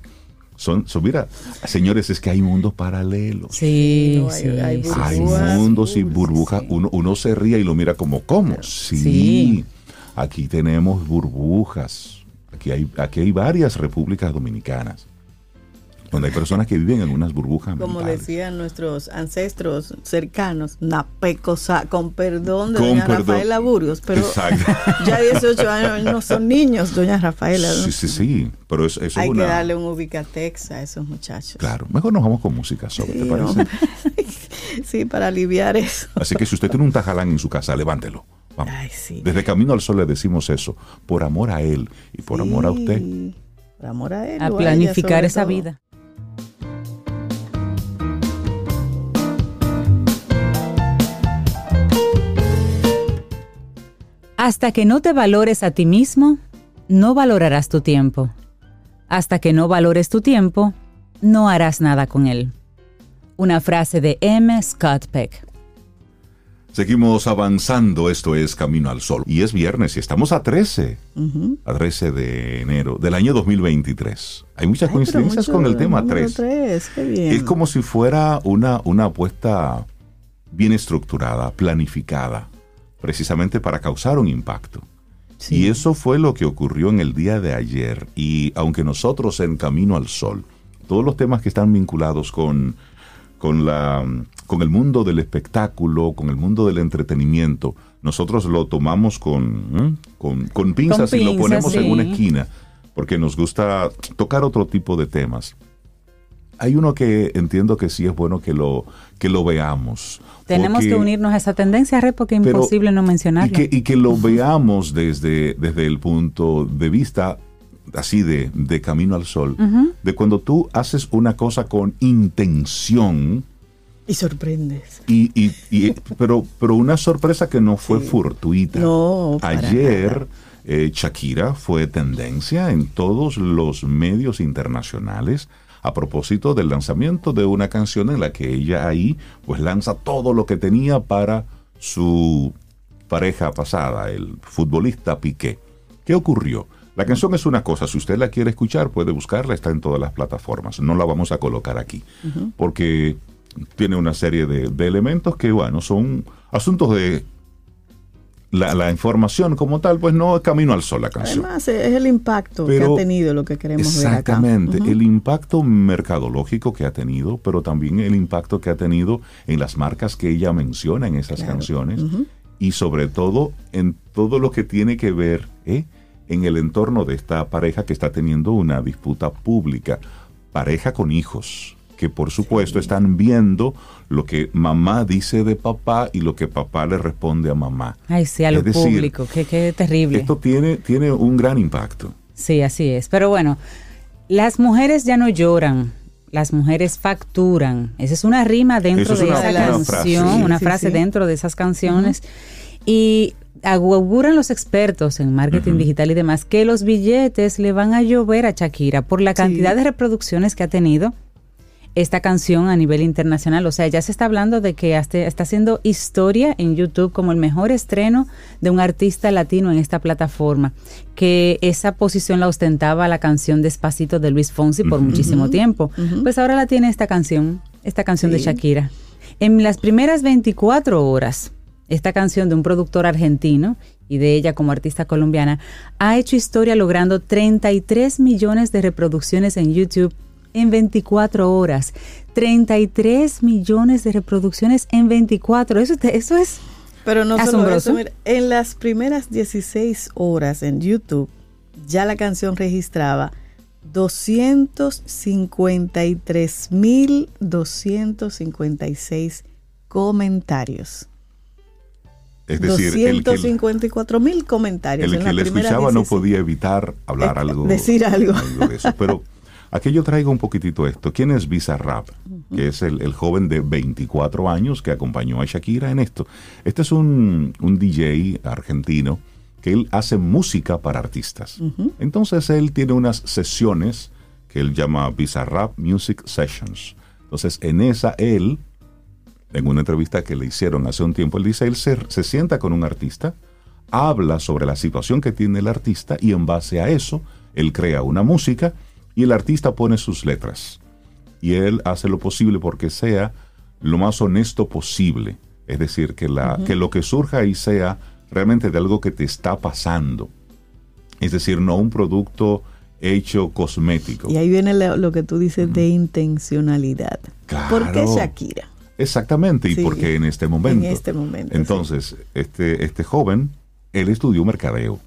son, son, mira, señores, es que hay mundos paralelos. Sí, hay, mundos y burbujas. Uno, uno se ríe y lo mira como, ¿cómo? sí. aquí tenemos burbujas Aquí hay, aquí hay varias repúblicas dominicanas donde hay personas que viven en unas burbujas Como decían nuestros ancestros cercanos, napecosa, con perdón de doña Rafaela Burgos, pero ya 18 años no son niños, doña Rafaela. Sí, sí, sí, pero eso, Hay que darle un ubicatex a esos muchachos. Claro, mejor nos vamos con música, sobre, ¿te parece? sí, para aliviar eso. Así que si usted tiene un tajalán en su casa, levántelo. Desde Camino al Sol le decimos eso, por amor a Él y por amor a usted. Por amor a Él. A planificar esa vida. Hasta que no te valores a ti mismo, no valorarás tu tiempo. Hasta que no valores tu tiempo, no harás nada con él. Una frase de M. Scott Peck. Seguimos avanzando, esto es Camino al Sol. Y es viernes y estamos a 13, a 13 de enero del año 2023. Hay muchas coincidencias con el tema 3. Es como si fuera una, una apuesta bien estructurada, planificada, precisamente para causar un impacto. Y eso fue lo que ocurrió en el día de ayer. Y aunque nosotros en Camino al Sol, todos los temas que están vinculados con con, la, con el mundo del espectáculo, con el mundo del entretenimiento, nosotros lo tomamos con, con, pinzas y lo ponemos en una esquina, porque nos gusta tocar otro tipo de temas. Hay uno que entiendo que sí es bueno que lo, que lo veamos. Tenemos que unirnos a esa tendencia, Re, porque es imposible no mencionarlo. Y que, y que lo veamos desde, desde el punto de vista así de, de camino al sol, de cuando tú haces una cosa con intención. Y sorprendes. Y, y, pero, pero una sorpresa que no fue fortuita. No, Ayer eh, Shakira fue tendencia en todos los medios internacionales a propósito del lanzamiento de una canción en la que ella ahí pues lanza todo lo que tenía para su pareja pasada, el futbolista Piqué. ¿Qué ocurrió? La canción es una cosa, si usted la quiere escuchar puede buscarla, está en todas las plataformas. No la vamos a colocar aquí, porque tiene una serie de, elementos que, bueno, son asuntos de la, información como tal, pues no es camino al sol la canción. Además, es el impacto que ha tenido lo que queremos ver acá. Exactamente, el impacto mercadológico que ha tenido, pero también el impacto que ha tenido en las marcas que ella menciona en esas canciones y sobre todo en todo lo que tiene que ver ¿eh? en el entorno de esta pareja que está teniendo una disputa pública, pareja con hijos, que por supuesto están viendo lo que mamá dice de papá y lo que papá le responde a mamá. Ay, sí, a lo público, qué, qué terrible. Esto tiene, tiene un gran impacto. Sí, así es. Pero bueno, las mujeres ya no lloran, las mujeres facturan. Esa es una rima dentro de esa canción, una frase dentro de esas canciones. Y auguran los expertos en marketing digital y demás que los billetes le van a llover a Shakira por la cantidad de reproducciones que ha tenido esta canción a nivel internacional. O sea, ya se está hablando de que está haciendo historia en YouTube como el mejor estreno de un artista latino en esta plataforma, que esa posición la ostentaba la canción Despacito de Luis Fonsi por muchísimo tiempo. Pues ahora la tiene esta canción, esta canción de Shakira. En las primeras 24 horas, esta canción de un productor argentino y de ella como artista colombiana, ha hecho historia logrando 33 millones de reproducciones en YouTube en 24 horas. 33 millones de reproducciones en 24. Eso, eso es Pero no asombroso. Solo eso, en las primeras 16 horas en YouTube ya la canción registraba 253.256 comentarios. Es decir, 254 mil comentarios. El que le escuchaba no podía evitar hablar algo. decir algo. de eso. Pero aquí yo traigo un poquitito esto. ¿Quién es Bizarrap? Que es el, el joven de 24 años que acompañó a Shakira en esto. Este es un, un DJ argentino que él hace música para artistas. Entonces él tiene unas sesiones que él llama Bizarrap Music Sessions. Entonces en esa él en una entrevista que le hicieron hace un tiempo, él dice, él se, se, sienta con un artista, habla sobre la situación que tiene el artista y en base a eso, él crea una música y el artista pone sus letras. Y él hace lo posible porque sea lo más honesto posible. Es decir, que, la, uh -huh. que lo que surja ahí sea realmente de algo que te está pasando. Es decir, no un producto hecho cosmético. Y ahí viene lo, lo que tú dices uh -huh. de intencionalidad. Claro. ¿Por qué Shakira? Exactamente, y Sí, porque en este momento. en este momento, Entonces, este, este joven, él estudió mercadeo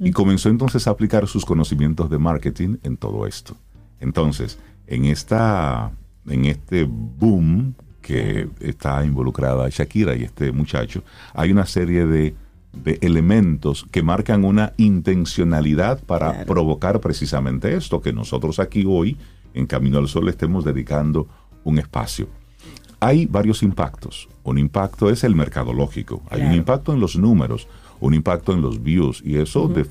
y comenzó entonces a aplicar sus conocimientos de marketing en todo esto. Entonces, en esta, en este boom que está involucrada Shakira y este muchacho, hay una serie de, de elementos que marcan una intencionalidad para Claro. provocar precisamente esto, que nosotros aquí hoy, en Camino al Sol, estemos dedicando un espacio hay varios impactos. Un impacto es el mercadológico, hay un Claro. impacto en los números, un impacto en los views, y eso de,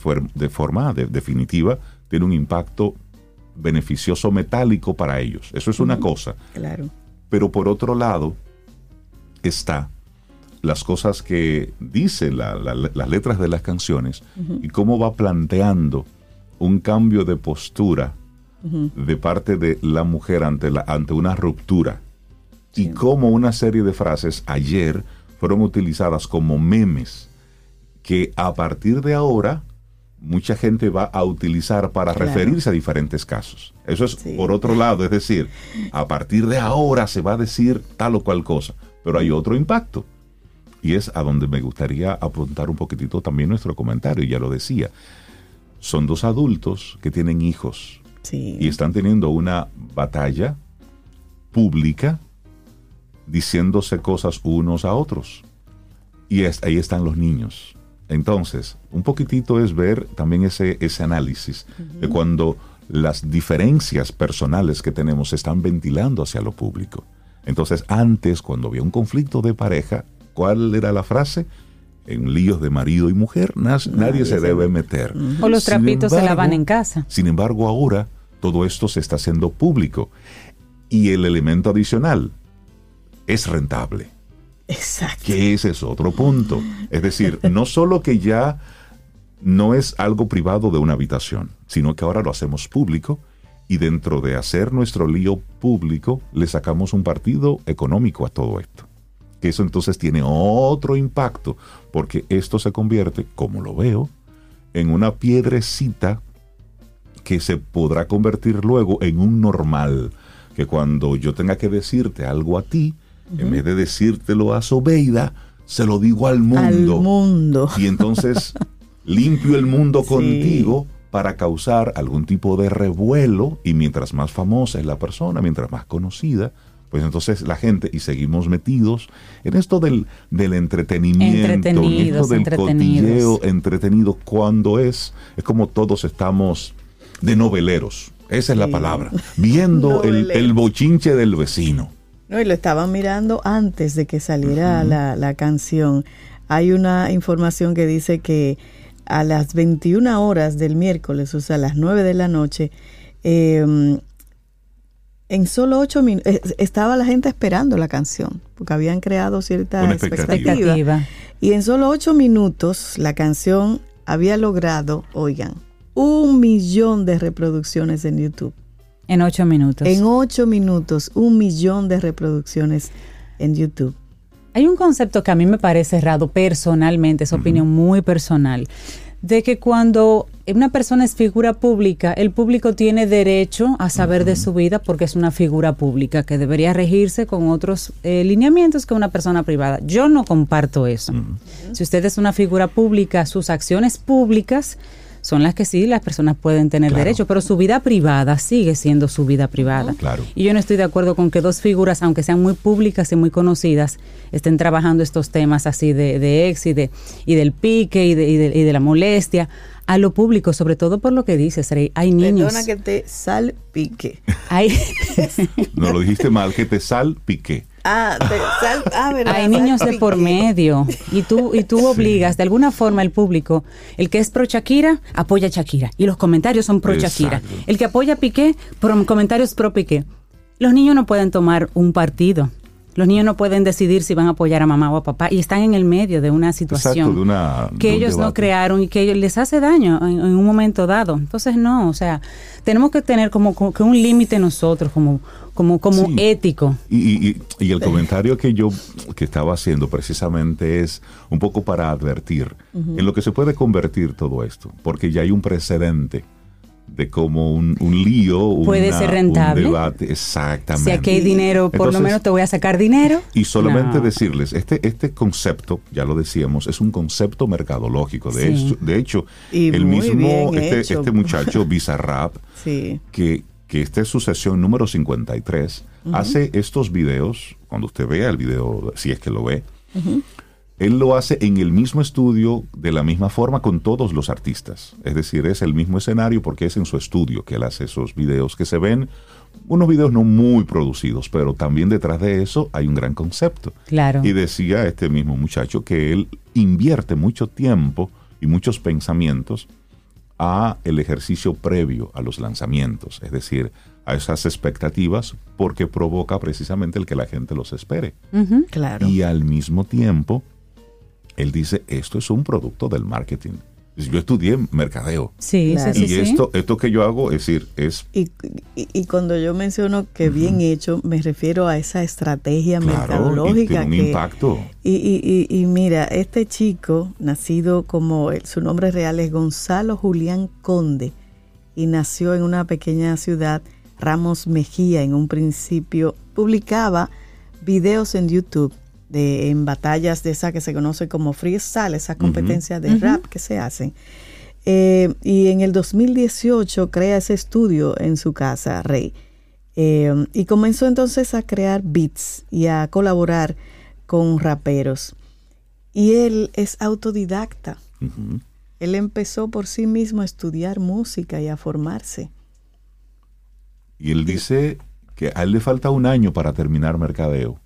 forma de- definitiva tiene un impacto beneficioso metálico para ellos. Eso es una cosa. Claro. Pero por otro lado está las cosas que dice la- la- las letras de las canciones y cómo va planteando un cambio de postura de parte de la mujer ante, la, ante una ruptura. Y cómo una serie de frases ayer fueron utilizadas como memes que a partir de ahora mucha gente va a utilizar para Claro. referirse a diferentes casos. Eso es Sí. por otro lado, es decir, a partir de ahora se va a decir tal o cual cosa, pero hay otro impacto. Y es a donde me gustaría apuntar un poquitito también nuestro comentario, ya lo decía. Son dos adultos que tienen hijos Sí. y están teniendo una batalla pública diciéndose cosas unos a otros. Y es- ahí están los niños. Entonces, un poquitito es ver también ese, ese análisis de cuando las diferencias personales que tenemos se están ventilando hacia lo público. Entonces, antes, cuando había un conflicto de pareja, ¿cuál era la frase? En líos de marido y mujer, nas- nadie, se se debe mete. meter. O los Sin trapitos se lavan en casa. sin embargo, ahora todo esto se está haciendo público. Y el elemento adicional es rentable. Exacto. Que ese es otro punto. Es decir, no solo que ya no es algo privado de una habitación, sino que ahora lo hacemos público y dentro de hacer nuestro lío público le sacamos un partido económico a todo esto. Que eso entonces tiene otro impacto, porque esto se convierte, como lo veo, en una piedrecita que se podrá convertir luego en un normal. Que cuando yo tenga que decirte algo a ti, en vez de decírtelo a Sobeida, se lo digo al mundo. Al mundo. Y entonces limpio el mundo Sí. contigo para causar algún tipo de revuelo y mientras más famosa es la persona, mientras más conocida, pues entonces la gente y seguimos metidos en esto del, del entretenimiento, en esto del cotilleo entretenido cuando es, es como todos estamos de noveleros, esa es la palabra, viendo el, el bochinche del vecino. No, y lo estaban mirando antes de que saliera la, la canción. Hay una información que dice que a las 21 horas del miércoles, o sea, a las 9 de la noche, eh, en solo 8 minutos, estaba la gente esperando la canción, porque habían creado cierta Una expectativa. expectativa. Expectativa. Y en solo 8 minutos la canción había logrado, oigan, un millón de reproducciones en YouTube. En ocho minutos. En ocho minutos, un millón de reproducciones en YouTube. Hay un concepto que a mí me parece errado personalmente, es opinión muy personal, de que cuando una persona es figura pública, el público tiene derecho a saber de su vida porque es una figura pública que debería regirse con otros eh, lineamientos que una persona privada. Yo no comparto eso. Si usted es una figura pública, sus acciones públicas son las que sí las personas pueden tener derecho, pero su vida privada sigue siendo su vida privada. Claro. Y yo no estoy de acuerdo con que dos figuras, aunque sean muy públicas y muy conocidas, estén trabajando estos temas así de, de ex y, de, y del pique y de, y de, y de la molestia a lo público, sobre todo por lo que dices, Rey. Hay niños. Perdona que te salpique. Hay, No lo dijiste mal, que te salpique. Ah, te sal, ah, ¿verdad? hay niños de por medio y tú y tú obligas de alguna forma el público, el que es pro Shakira apoya a Shakira y los comentarios son pro Shakira. Exacto. El que apoya a Piqué, pro, comentarios pro Piqué. Los niños no pueden tomar un partido. Los niños no pueden decidir si van a apoyar a mamá o a papá y están en el medio de una situación Exacto, de una- que de ellos no crearon y que ellos les hace daño en, en un momento dado. Entonces no, o sea, tenemos que tener como, como que un límite nosotros como como como Sí. ético. Y, y- el comentario que yo que estaba haciendo precisamente es un poco para advertir en lo que se puede convertir todo esto, porque ya hay un precedente de cómo un, un lío, Puede una- ser rentable. un debate, exactamente. Si aquí hay dinero, por lo menos te voy a sacar dinero. Y solamente No. decirles, este, este concepto, ya lo decíamos, es un concepto mercadológico. De, Sí. hecho, de hecho, Y el mismo, este, este muchacho, Bizarrap, Sí. que, que esta es su sesión número 53, hace estos videos, cuando usted vea el video, si es que lo ve, él lo hace en el mismo estudio, de la misma forma con todos los artistas. Es decir, es el mismo escenario porque es en su estudio que él hace esos videos que se ven, unos videos no muy producidos, pero también detrás de eso hay un gran concepto. Claro. Y decía este mismo muchacho que él invierte mucho tiempo y muchos pensamientos a el ejercicio previo a los lanzamientos, es decir, a esas expectativas porque provoca precisamente el que la gente los espere. Claro. Y al mismo tiempo, él dice, esto es un producto del marketing. Yo estudié mercadeo. Sí, Claro. sí, y sí, sí. esto, esto que yo hago, es decir, es Y, y- y cuando yo menciono que bien hecho, me refiero a esa estrategia claro, y mercadológica tiene un que, impacto. Y, y- y- y mira, este chico, nacido como el- su nombre real es Gonzalo Julián Conde, y nació en una pequeña ciudad, Ramos Mejía, en un principio, publicaba videos en YouTube de, en batallas de esa que se conoce como freestyle, esa competencia de rap que se hacen. Eh, y en el 2018 crea ese estudio en su casa, Rey. Eh, y comenzó entonces a crear beats y a colaborar con raperos. Y él es autodidacta. Él empezó por sí mismo a estudiar música y a formarse. Y él dice que a él le falta un año para terminar mercadeo.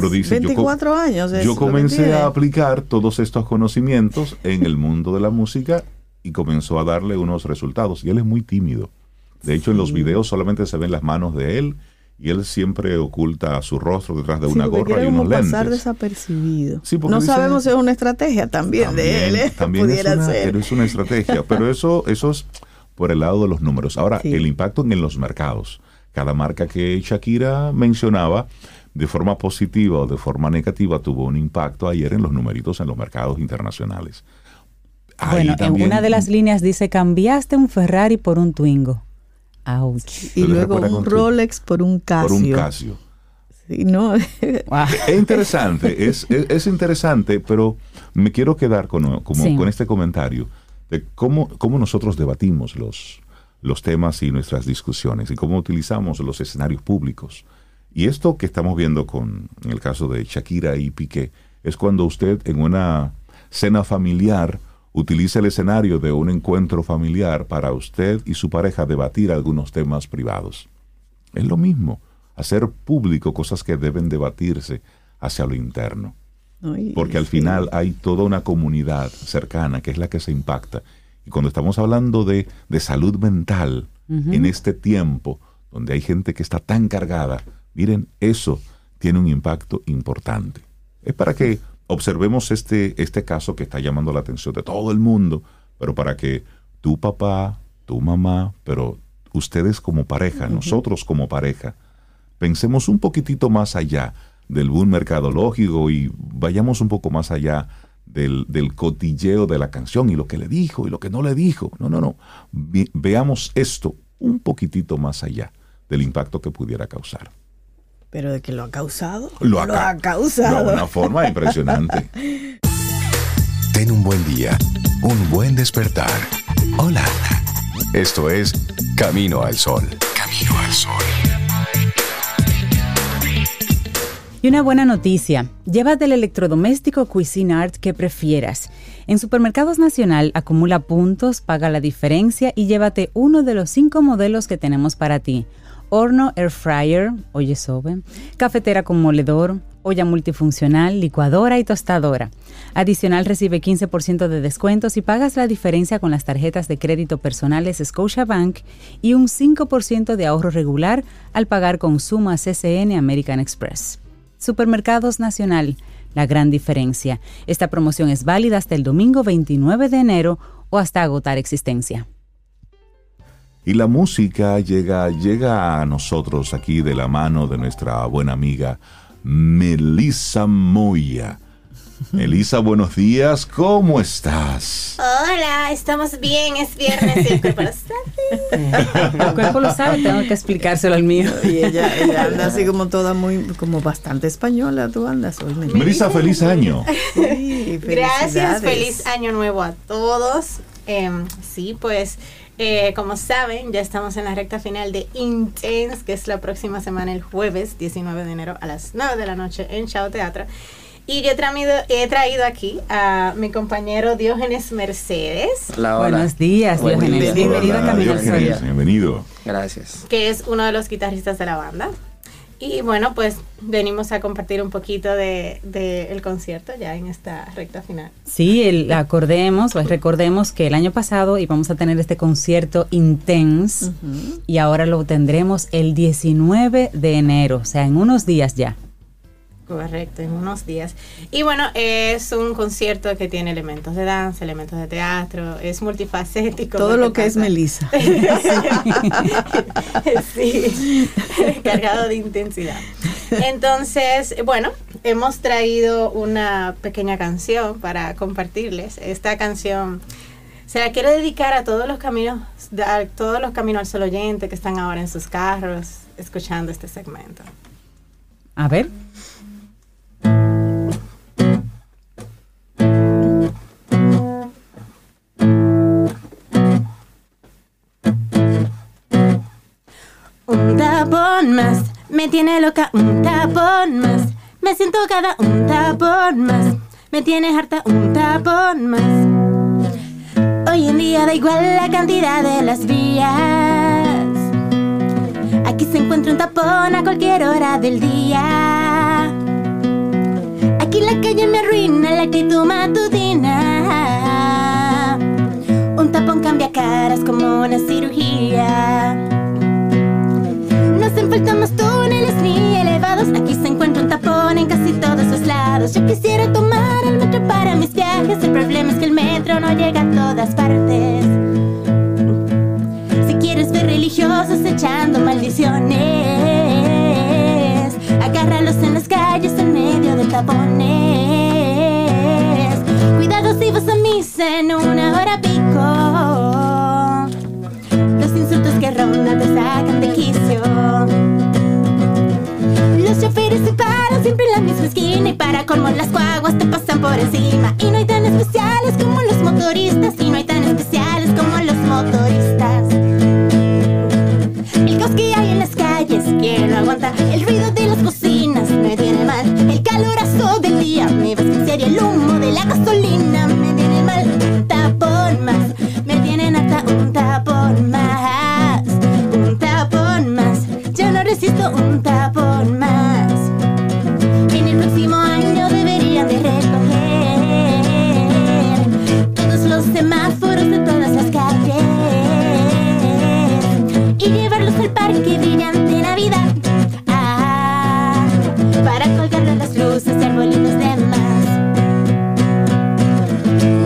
Pero dice, yo, co- 24 años. yo comencé a aplicar todos estos conocimientos en el mundo de la música y comenzó a darle unos resultados. Y él es muy tímido. De hecho, en los videos solamente se ven las manos de él y él siempre oculta su rostro detrás de Sí, una gorra y unos como pasar lentes. desapercibido. Sí, no sabemos si es una estrategia también, de él, ¿eh? también es una, ser. pero es una estrategia, pero eso, eso es por el lado de los números. Ahora, Sí. el impacto en los mercados. Cada marca que Shakira mencionaba, de forma positiva o de forma negativa, tuvo un impacto ayer en los numeritos en los mercados internacionales. Ahí Bueno, en una de las líneas dice, cambiaste un Ferrari por un Twingo. Ouch. Y ¿Se le luego un Rolex por un Casio. por un Casio. Sí, no, Wow. Es interesante, es, es, es interesante, pero me quiero quedar con, como, Sí. con este comentario de cómo, cómo nosotros debatimos los, los temas y nuestras discusiones y cómo utilizamos los escenarios públicos. Y esto que estamos viendo con en el caso de Shakira y Piqué es cuando usted en una cena familiar utiliza el escenario de un encuentro familiar para usted y su pareja debatir algunos temas privados. Es lo mismo, hacer público cosas que deben debatirse hacia lo interno. Porque al sí. final hay toda una comunidad cercana que es la que se impacta. Y cuando estamos hablando de, de salud mental en este tiempo donde hay gente que está tan cargada, miren, eso tiene un impacto importante. Es para que observemos este, este caso que está llamando la atención de todo el mundo, pero para que tu papá, tu mamá, pero ustedes como pareja, nosotros como pareja, pensemos un poquitito más allá del boom mercadológico y vayamos un poco más allá del, del cotilleo de la canción y lo que le dijo y lo que no le dijo. No, no, no. Ve- veamos esto un poquitito más allá del impacto que pudiera causar. Pero de que lo ha causado. Lo, ha ca- causado. De una forma impresionante. Ten un buen día, un buen despertar. Hola. Esto es Camino al Sol. Camino al Sol. Y una buena noticia, llévate el electrodoméstico Cuisinart que prefieras. En Supermercados Nacional acumula puntos, paga la diferencia y llévate uno de los cinco modelos que tenemos para ti. Horno Air Fryer, oye sobe, cafetera con moledor, olla multifuncional, licuadora y tostadora. Adicional recibe 15% de descuentos y pagas la diferencia con las tarjetas de crédito personales Scotiabank y un 5% de ahorro regular al pagar con Suma CCN American Express. Supermercados Nacional, la gran diferencia. Esta promoción es válida hasta el domingo 29 de enero o hasta agotar existencia. Y la música llega, llega a nosotros aquí de la mano de nuestra buena amiga Melissa Moya Elisa, buenos días, ¿cómo estás? Hola, estamos bien, es viernes y el cuerpo lo sabe. El cuerpo lo sabe, tengo que explicárselo al mío. Y ella, anda así como toda muy, como bastante española, tú andas hoy. Melissa, feliz año. Sí, Gracias, feliz año nuevo a todos. Em, sí, pues eh, como saben, ya estamos en la recta final de Intense, que es la próxima semana, el jueves 19 de enero a las 9 de la noche en Chao Teatro. Y yo he traído, he traído aquí a mi compañero Diógenes Mercedes. Hola, Buenos días, Diógenes. Bienvenido a Camino Bienvenido. Gracias. Que es uno de los guitarristas de la banda. Y bueno, pues venimos a compartir un poquito de, el concierto ya en esta recta final. Sí, el, acordemos, pues recordemos que el año pasado íbamos a tener este concierto intense y ahora lo tendremos el 19 de enero, o sea, en unos días ya. Correcto, en unos días. Y bueno, es un concierto que tiene elementos de danza, elementos de teatro, es multifacético. Todo lo que es Melissa. sí, cargado de intensidad. Entonces, bueno, hemos traído una pequeña canción para compartirles. Esta canción se la quiero dedicar a todos los caminos, a todos los caminos al sol oyente que están ahora en sus carros escuchando este segmento. A ver. Un tapón más, me tiene loca un tapón más. Me siento cada un tapón más, me tiene harta un tapón más. Hoy en día da igual la cantidad de las vías. Aquí se encuentra un tapón a cualquier hora del día. Aquí la calle me arruina la actitud matutina. Un tapón cambia caras como una cirugía. Hacen falta más túneles ni elevados. Aquí se encuentra un tapón en casi todos los lados. Yo quisiera tomar el metro para mis viajes. El problema es que el metro no llega a todas partes. Si quieres ver religiosos echando maldiciones, agárralos en las calles en medio de tapones. Cuidado si vas a misa en una hora pico. Insultos que rondan te sacan de quicio. Los choferes se paran siempre en la misma esquina y para colmo las guaguas te pasan por encima. Y no hay tan especiales como los motoristas y no hay tan especiales como los motoristas. El caos que hay en las calles, ¿quién lo aguanta? El ruido de las bocinas me tiene mal. El calorazo del día me va a el humo de la gasolina al parque brillante Navidad. Ah, para colgarle las luces y arbolitos de más.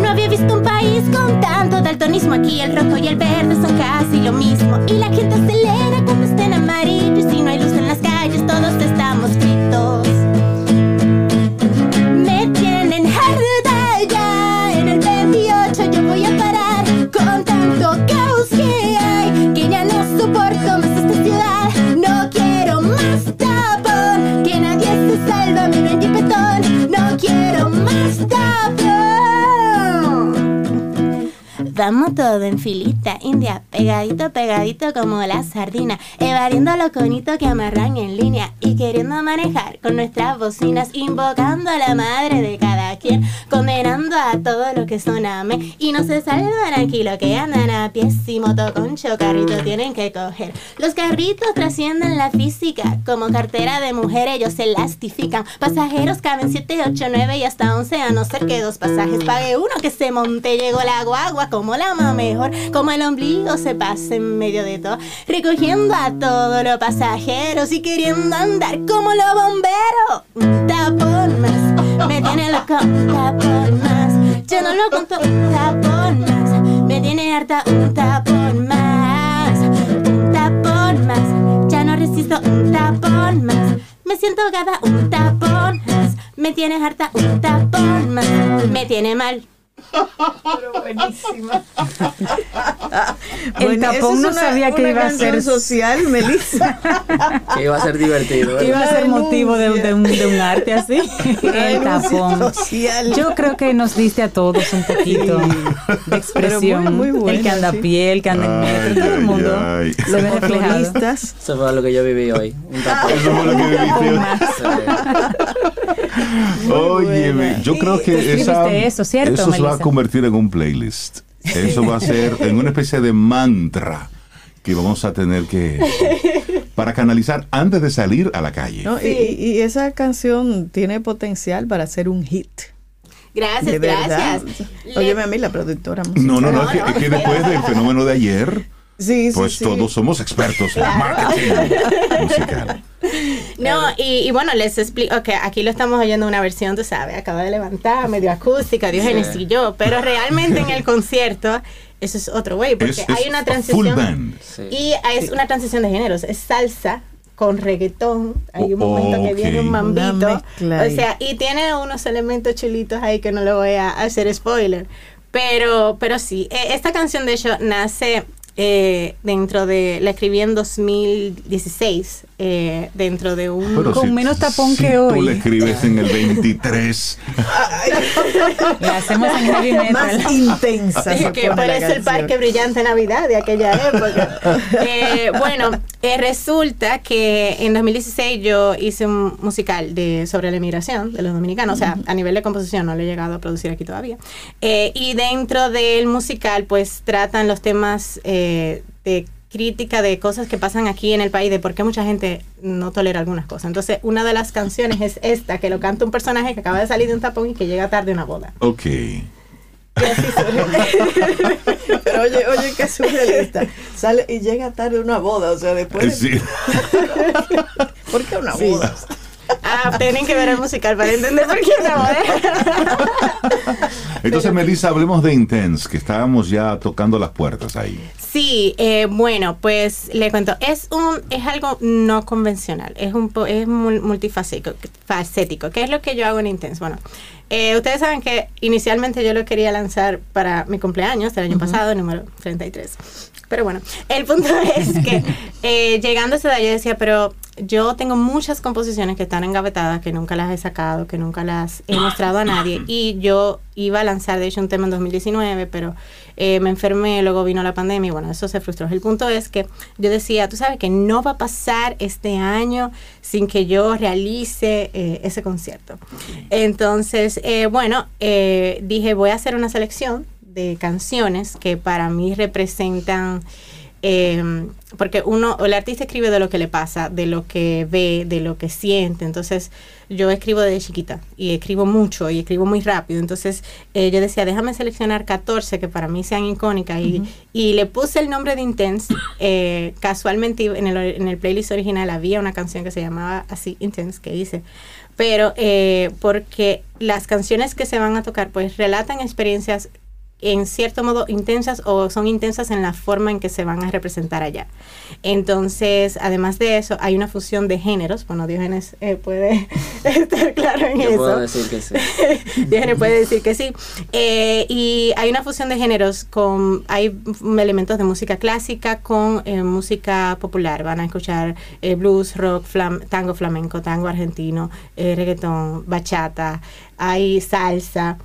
No había visto un país con tanto daltonismo. Aquí el rojo y el verde son casi lo mismo. Y la gente acelera Vamos todo en filita india, pegadito, pegadito como la sardina, evadiendo los conitos que amarran en línea y queriendo manejar con nuestras bocinas, invocando a la madre de cada condenando a todo lo que son amén y no se salvan aquí lo que andan a pies y motoconcho, carrito tienen que coger. Los carritos trascienden la física, como cartera de mujer ellos se lastifican. Pasajeros caben 7, 8, 9 y hasta 11, a no ser que dos pasajes pague uno que se monte, llegó la guagua como la más mejor, como el ombligo se pasa en medio de todo, recogiendo a todos los pasajeros y queriendo andar como los bomberos. Tapón más, tiene loco, un tapón más, yo no lo cuento, un tapón más, me tiene harta, un tapón más, un tapón más, ya no resisto, un tapón más, me siento gada, un tapón más, me tiene harta, un tapón más, me tiene mal. Pero buenísima. El Bueno, tapón no una- sabía que iba a ser social, Melissa. Que iba a ser divertido. ¿eh? iba a ser motivo de, un, de un arte así. El tapón. social. Yo creo que nos diste a todos un poquito de expresión. Muy- el que anda a sí. pie, el que anda en metro, todo el mundo ay, ay. lo ve reflejado. Eso fue lo que yo viví hoy. Un tapón. Eso fue lo que. Óyeme, buena. yo creo que escribiste esa, eso, ¿cierto, eso? Convertir en un playlist. Eso va a ser en una especie de mantra que vamos a tener que para canalizar antes de salir a la calle. ¿no? Y, y esa canción tiene potencial para ser un hit. Gracias, gracias. Óyeme a mí, la productora musical. No, no, no, No, es que, no. es que después del fenómeno de ayer, Sí, sí, pues sí. todos somos expertos en marketing musical. No, y, y bueno, les explico que aquí lo estamos oyendo una versión, tú sabes, acabo de levantar, medio acústica, Diógenes Sí. y yo, pero realmente en el concierto eso es otro güey, porque Es, es hay una full transición y es una transición de géneros, es salsa con reggaetón, hay un Oh, momento que viene un mambito, o sea, y tiene unos elementos chulitos ahí que no le voy a hacer spoiler, pero, pero sí, eh, esta canción de hecho nace eh, dentro de, la escribí en 2016, eh, dentro de un... Pero Con si- menos tapón si que Tú hoy. le escribes en el 23. La hacemos en. Más intensa. se que parece el parque brillante Navidad de aquella época. Eh, bueno, eh, resulta que en 2016 yo hice un musical de sobre la emigración de los dominicanos, o sea, a nivel de composición no lo he llegado a producir aquí todavía. Eh, y dentro del musical, pues tratan los temas eh, de crítica de cosas que pasan aquí en el país, de por qué mucha gente no tolera algunas cosas. Entonces, una de las canciones es esta, que lo canta un personaje que acaba de salir de un tapón y que llega tarde a una boda. Ok. Pero oye, oye, qué surrealista. Sale y llega tarde a una boda, o sea, después. de- Sí. ¿Por qué una Sí. Ah, tienen que ver el musical para entender por qué no, ¿eh? Entonces, Melissa, hablemos de Intense, que estábamos ya tocando las puertas ahí. Sí, eh, bueno, pues le cuento, es un es algo no convencional, es un es mul- multifacético, facético. ¿Qué es lo que yo hago en Intense? Bueno, eh, ustedes saben que inicialmente yo lo quería lanzar para mi cumpleaños del año pasado, número 33. Pero bueno, el punto es que eh, llegando a esa edad yo decía, pero yo tengo muchas composiciones que están engavetadas, que nunca las he sacado, que nunca las he mostrado a nadie. Y yo iba a lanzar, de hecho, un tema en 2019, pero eh, me enfermé, luego vino la pandemia y bueno, eso se frustró. El punto es que yo decía, tú sabes que no va a pasar este año sin que yo realice eh, ese concierto. Entonces, eh, bueno, eh, dije, voy a hacer una selección de canciones que para mí representan eh, porque uno, el artista escribe de lo que le pasa, de lo que ve, de lo que siente. Entonces, yo escribo desde chiquita y escribo mucho y escribo muy rápido. Entonces, eh, yo decía, déjame seleccionar 14 que para mí sean icónicas. y, y le puse el nombre de Intense. Eh, casualmente, en el, en el playlist original había una canción que se llamaba así, Intense, que hice. Pero eh, porque las canciones que se van a tocar, pues relatan experiencias en cierto modo intensas o son intensas en la forma en que se van a representar allá. Entonces, además de eso, hay una fusión de géneros. Bueno, Diógenes eh, puede estar claro en Yo eso. puedo decir que sí. Diógenes puede decir que sí. Eh, y hay una fusión de géneros con, hay elementos de música clásica con eh, música popular. Van a escuchar eh, blues, rock, flam- tango flamenco, tango argentino, reggaetón, bachata, hay salsa.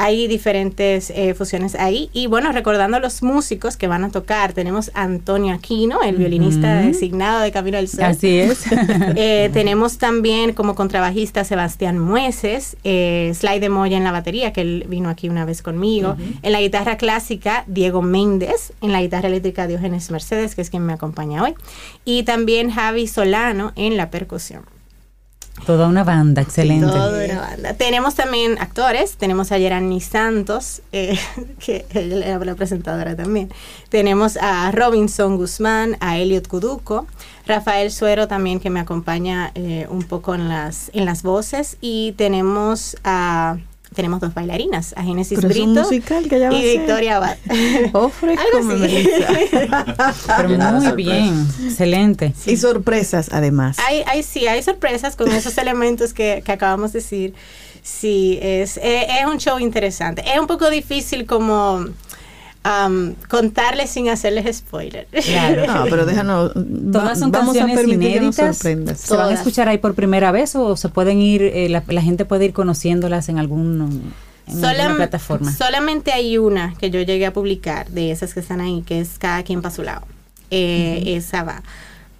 Hay diferentes eh, fusiones ahí. Y bueno, recordando a los músicos que van a tocar, tenemos a Antonio Aquino, el violinista designado de Camino al Sol. Así es. Eh, tenemos también como contrabajista Sebastián Mueces, eh, Sly de Moya en la batería, que él vino aquí una vez conmigo. En la guitarra clásica, Diego Méndez. En la guitarra eléctrica, Diógenes Mercedes, que es quien me acompaña hoy. Y también Javi Solano en la percusión. Toda una banda, excelente. Toda una banda. Tenemos también actores, tenemos a Yerani Santos, eh, que ella la presentadora también. Tenemos a Robinson Guzmán, a Elliot Kuduko, Rafael Suero también que me acompaña eh, un poco en las, en las voces y tenemos a... Tenemos dos bailarinas, a Génesis Pero es un Brito musical que ella va a y. Victoria Abad. Algo así. Pero muy bien, excelente. Y sorpresas, además. Hay, hay, sí, hay sorpresas con esos elementos que, que acabamos de decir. Sí, es, eh, es un show interesante. Es un poco difícil como am, contarles sin hacerles spoiler. Claro. No, pero déjanos. Todas son vamos a canciones permitir que nos inéditas. sorprendas. ¿Se van a escuchar ahí por primera vez o se pueden ir, eh, la, la gente puede ir conociéndolas en algún en alguna Solam- plataforma? Solamente hay una que yo llegué a publicar de esas que están ahí, que es Cada quien para su lado. Eh, Esa va.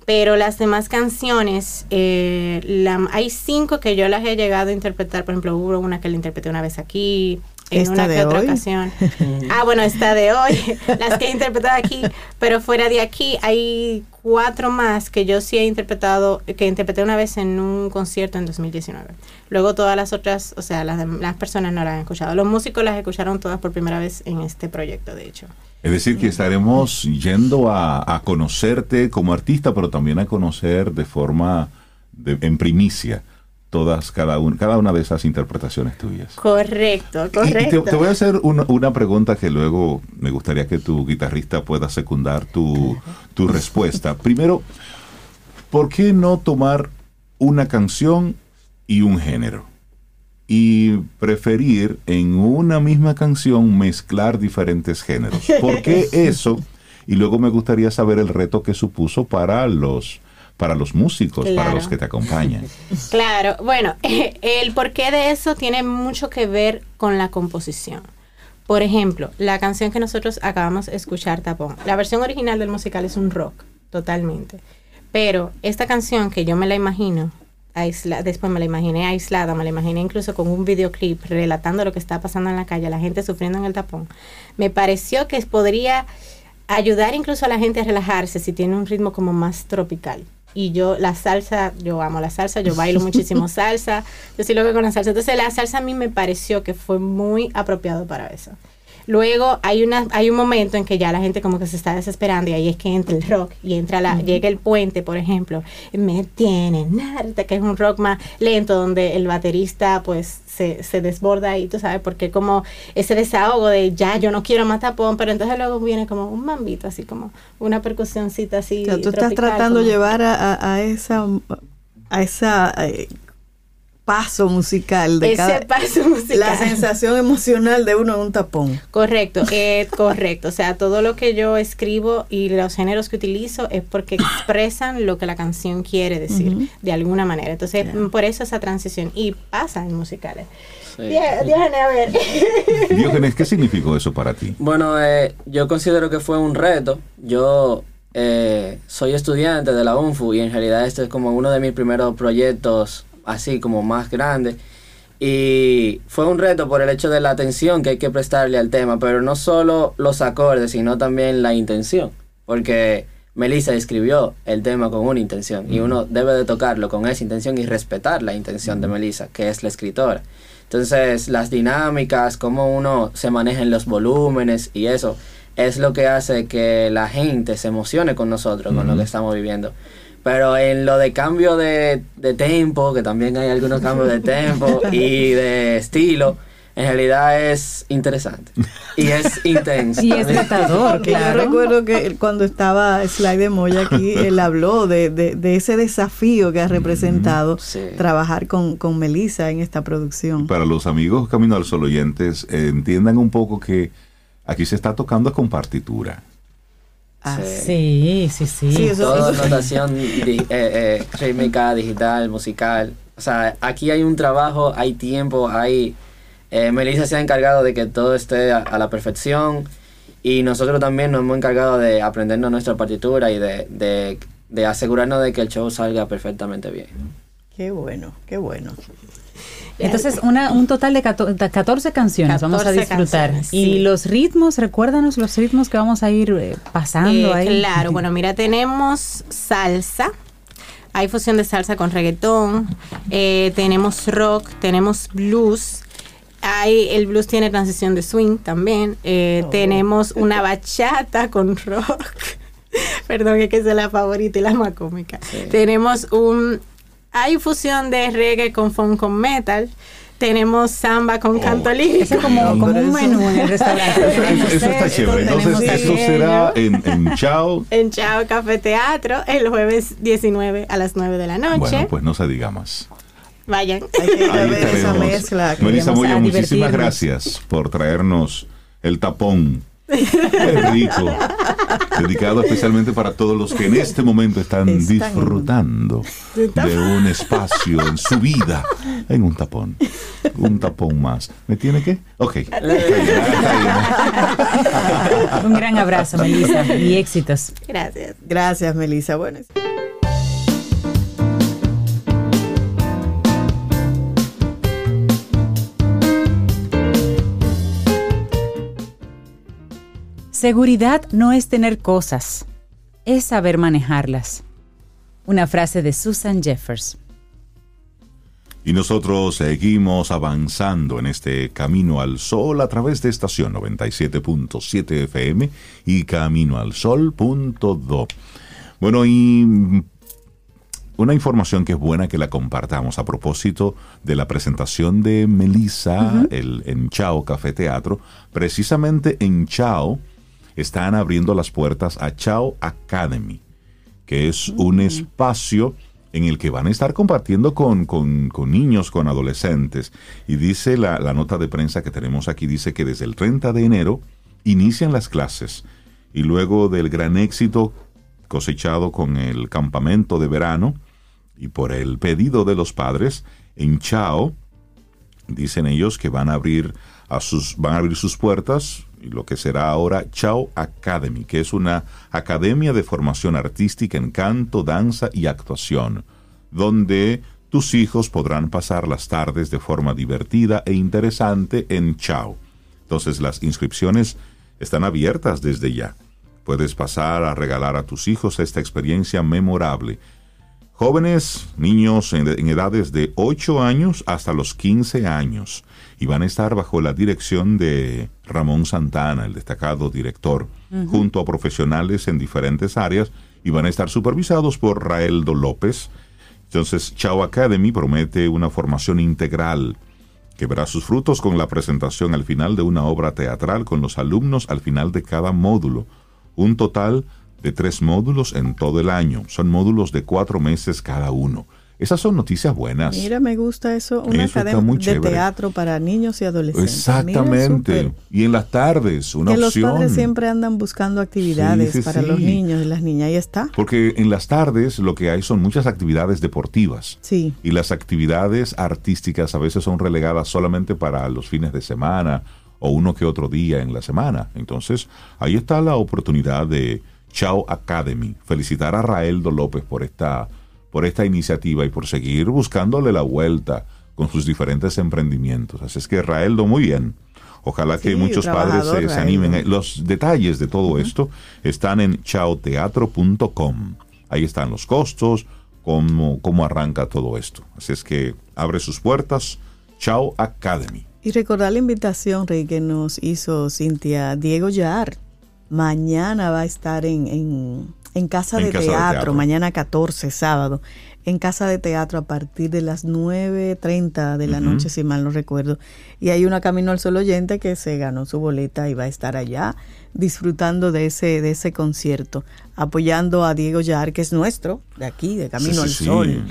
Pero las demás canciones, eh, la- hay cinco que yo las he llegado a interpretar. Por ejemplo, hubo una que la interpreté una vez aquí, en ¿Esta una de que otra hoy? ocasión. ah, bueno, esta de hoy, las que he interpretado aquí. Pero fuera de aquí hay cuatro más que yo sí he interpretado, que interpreté una vez en un concierto en 2019. Luego todas las otras, o sea, las, las personas no las han escuchado. Los músicos las escucharon todas por primera vez en este proyecto, de hecho. Es decir, que estaremos yendo a, a conocerte como artista, pero también a conocer de forma de- en primicia todas, cada, un- cada una de esas interpretaciones tuyas. Correcto, correcto. te, te voy a hacer una, una pregunta que luego me gustaría que tu guitarrista pueda secundar tu, tu respuesta. Primero, ¿por qué no tomar una canción y un género? Y preferir en una misma canción mezclar diferentes géneros. ¿Por qué eso? Y luego me gustaría saber el reto que supuso para los, para los músicos, para los que te acompañan. Claro, bueno, el porqué de eso tiene mucho que ver con la composición. Por ejemplo, la canción que nosotros acabamos de escuchar, Tapón, la versión original del musical es un rock, totalmente. Pero esta canción que yo me la imagino, aisla- después me la imaginé aislada, me la imaginé incluso con un videoclip relatando lo que está pasando en la calle, la gente sufriendo en el tapón, me pareció que podría ayudar incluso a la gente a relajarse si tiene un ritmo como más tropical. Y yo, la salsa, yo amo la salsa, yo bailo muchísimo salsa, yo sí lo veo con la salsa. Entonces, la salsa a mí me pareció que fue muy apropiado para eso. Luego hay una hay un momento en que ya la gente como que se está desesperando y ahí es que entra el rock y entra la llega el puente, por ejemplo, me tienen harta, que es un rock más lento donde el baterista pues se, se desborda y tú sabes porque como ese desahogo de ya yo no quiero más tapón, pero entonces luego viene como un mambito así como una percusioncita así. O sea, tú estás tratando de llevar a, a- a esa a esa eh, paso musical de ese cada paso musical. la sensación emocional de uno en un tapón. Correcto, eh, correcto. O sea, todo lo que yo escribo y los géneros que utilizo es porque expresan lo que la canción quiere decir de alguna manera. Entonces, por eso esa transición. Y pasa en musicales. Sí. Diógenes, a ver. Diógenes, ¿qué significó eso para ti? Bueno, eh, yo considero que fue un reto. Yo eh, soy estudiante de la UNFU y en realidad este es como uno de mis primeros proyectos así como más grandes. Y fue un reto por el hecho de la atención que hay que prestarle al tema, pero no solo los acordes, sino también la intención. Porque Melissa escribió el tema con una intención y uno debe de tocarlo con esa intención y respetar la intención de Melissa, que es la escritora. Entonces, las dinámicas, cómo uno se maneja en los volúmenes y eso es lo que hace que la gente se emocione con nosotros, con lo que estamos viviendo. Pero en lo de cambio de, de tempo, que también hay algunos cambios de tempo y de estilo, en realidad es interesante y es intenso. Y es retador, Porque Yo claro. recuerdo que cuando estaba Sly de Moya aquí, él habló de, de- de ese desafío que ha representado Sí. trabajar con, con Melissa en esta producción. Para los amigos Camino al Sol oyentes, eh, entiendan un poco que aquí se está tocando con partitura. Ah, Sí, sí, sí. Sí, eso- Todo eso- notación di- eh, eh, rítmica, digital, musical. O sea, aquí hay un trabajo, hay tiempo, hay Eh, Melissa se ha encargado de que todo esté a, a la perfección y nosotros también nos hemos encargado de aprendernos nuestra partitura y de, de, de asegurarnos de que el show salga perfectamente bien. Qué bueno, qué bueno. Entonces, una, un total de 14, 14 canciones vamos a 14 disfrutar. canciones, Y los ritmos, recuérdanos los ritmos que vamos a ir eh, pasando Eh, ahí. Claro, bueno, mira, tenemos salsa. Hay fusión de salsa con reggaetón. eh, tenemos rock, tenemos blues. Hay, el blues tiene transición de swing también. eh, Tenemos una bachata con rock. Perdón, es que es la favorita y la más cómica. Tenemos un... Hay fusión de reggae con funk con metal. Tenemos samba con canto lírico. Eso es como, como un menú en el restaurante. Eso, eso- eso está chévere. Entonces, eso será en, en Chao. En Chao Café Teatro el jueves 19 a las 9 de la noche. Bueno, pues no se diga más. Vayan. Hay que ir a ver esa mezcla. Melissa Moya, muchísimas gracias por traernos el tapón. Qué rico. Dedicado especialmente para todos los que en este momento están Están- disfrutando de un espacio en su vida en un tapón. Un tapón más. ¿Me tiene que? Ok. Un gran abrazo, Melissa, y éxitos. Gracias. Gracias, Melissa. Bueno, Seguridad no es tener cosas, es saber manejarlas. Una frase de Susan Jeffers. Y nosotros seguimos avanzando en este Camino al Sol a través de estación 97.7 FM y Camino al Sol.do. Bueno, y una información que es buena que la compartamos a propósito de la presentación de Melissa el, en Chao Café Teatro. Precisamente en Chao están abriendo las puertas a Chao Academy que es un espacio en el que van a estar compartiendo con, con- con niños, con adolescentes. Y dice la, la nota de prensa que tenemos aquí, dice que desde el 30 de enero inician las clases y luego del gran éxito cosechado con el campamento de verano y por el pedido de los padres, en Chao dicen ellos que van a abrir a sus van a abrir sus puertas lo que será ahora Chao Academy, que es una academia de formación artística en canto, danza y actuación, donde tus hijos podrán pasar las tardes de forma divertida e interesante en Chao. Entonces las inscripciones están abiertas desde ya. Puedes pasar a regalar a tus hijos esta experiencia memorable. Jóvenes, niños en, en edades de 8 años hasta los 15 años y van a estar bajo la dirección de Ramón Santana, el destacado director, junto a profesionales en diferentes áreas y van a estar supervisados por Raeldo López. Entonces, Chao Academy promete una formación integral que verá sus frutos con la presentación al final de una obra teatral con los alumnos al final de cada módulo. Un total de tres módulos en todo el año. Son módulos de cuatro meses cada uno. Esas son noticias buenas. mira, me gusta eso, una Eso de chévere. teatro para niños y adolescentes. Exactamente. Mira. Y en las tardes, una que opción. los padres siempre andan buscando actividades Sí, sí, para sí. los niños y las niñas. Ahí está. Porque en las tardes lo que hay son muchas actividades deportivas. Sí. Y las actividades artísticas a veces son relegadas solamente para los fines de semana o uno que otro día en la semana. Entonces, ahí está la oportunidad de Chao Academy. Felicitar a Raeldo López por esta, por esta iniciativa y por seguir buscándole la vuelta con sus diferentes emprendimientos. Así es que Raeldo, muy bien. Ojalá que Sí, muchos padres se, se animen. Los detalles de todo esto están en chaoteatro.com. Ahí están los costos, cómo, cómo arranca todo esto. Así es que abre sus puertas, Chao Academy. Y recordar la invitación, Rey, que nos hizo Cintia Diego Yar. Mañana va a estar en, en, en Casa, En de, Casa de teatro, Teatro. mañana 14, sábado, en Casa de Teatro a partir de las 9.30 de la noche, si mal no recuerdo. Y hay una Camino al Sol oyente que se ganó su boleta y va a estar allá disfrutando de ese, de ese concierto, apoyando a Diego Yar, que es nuestro, de aquí, de Camino Sí, al sí, sí. Sol.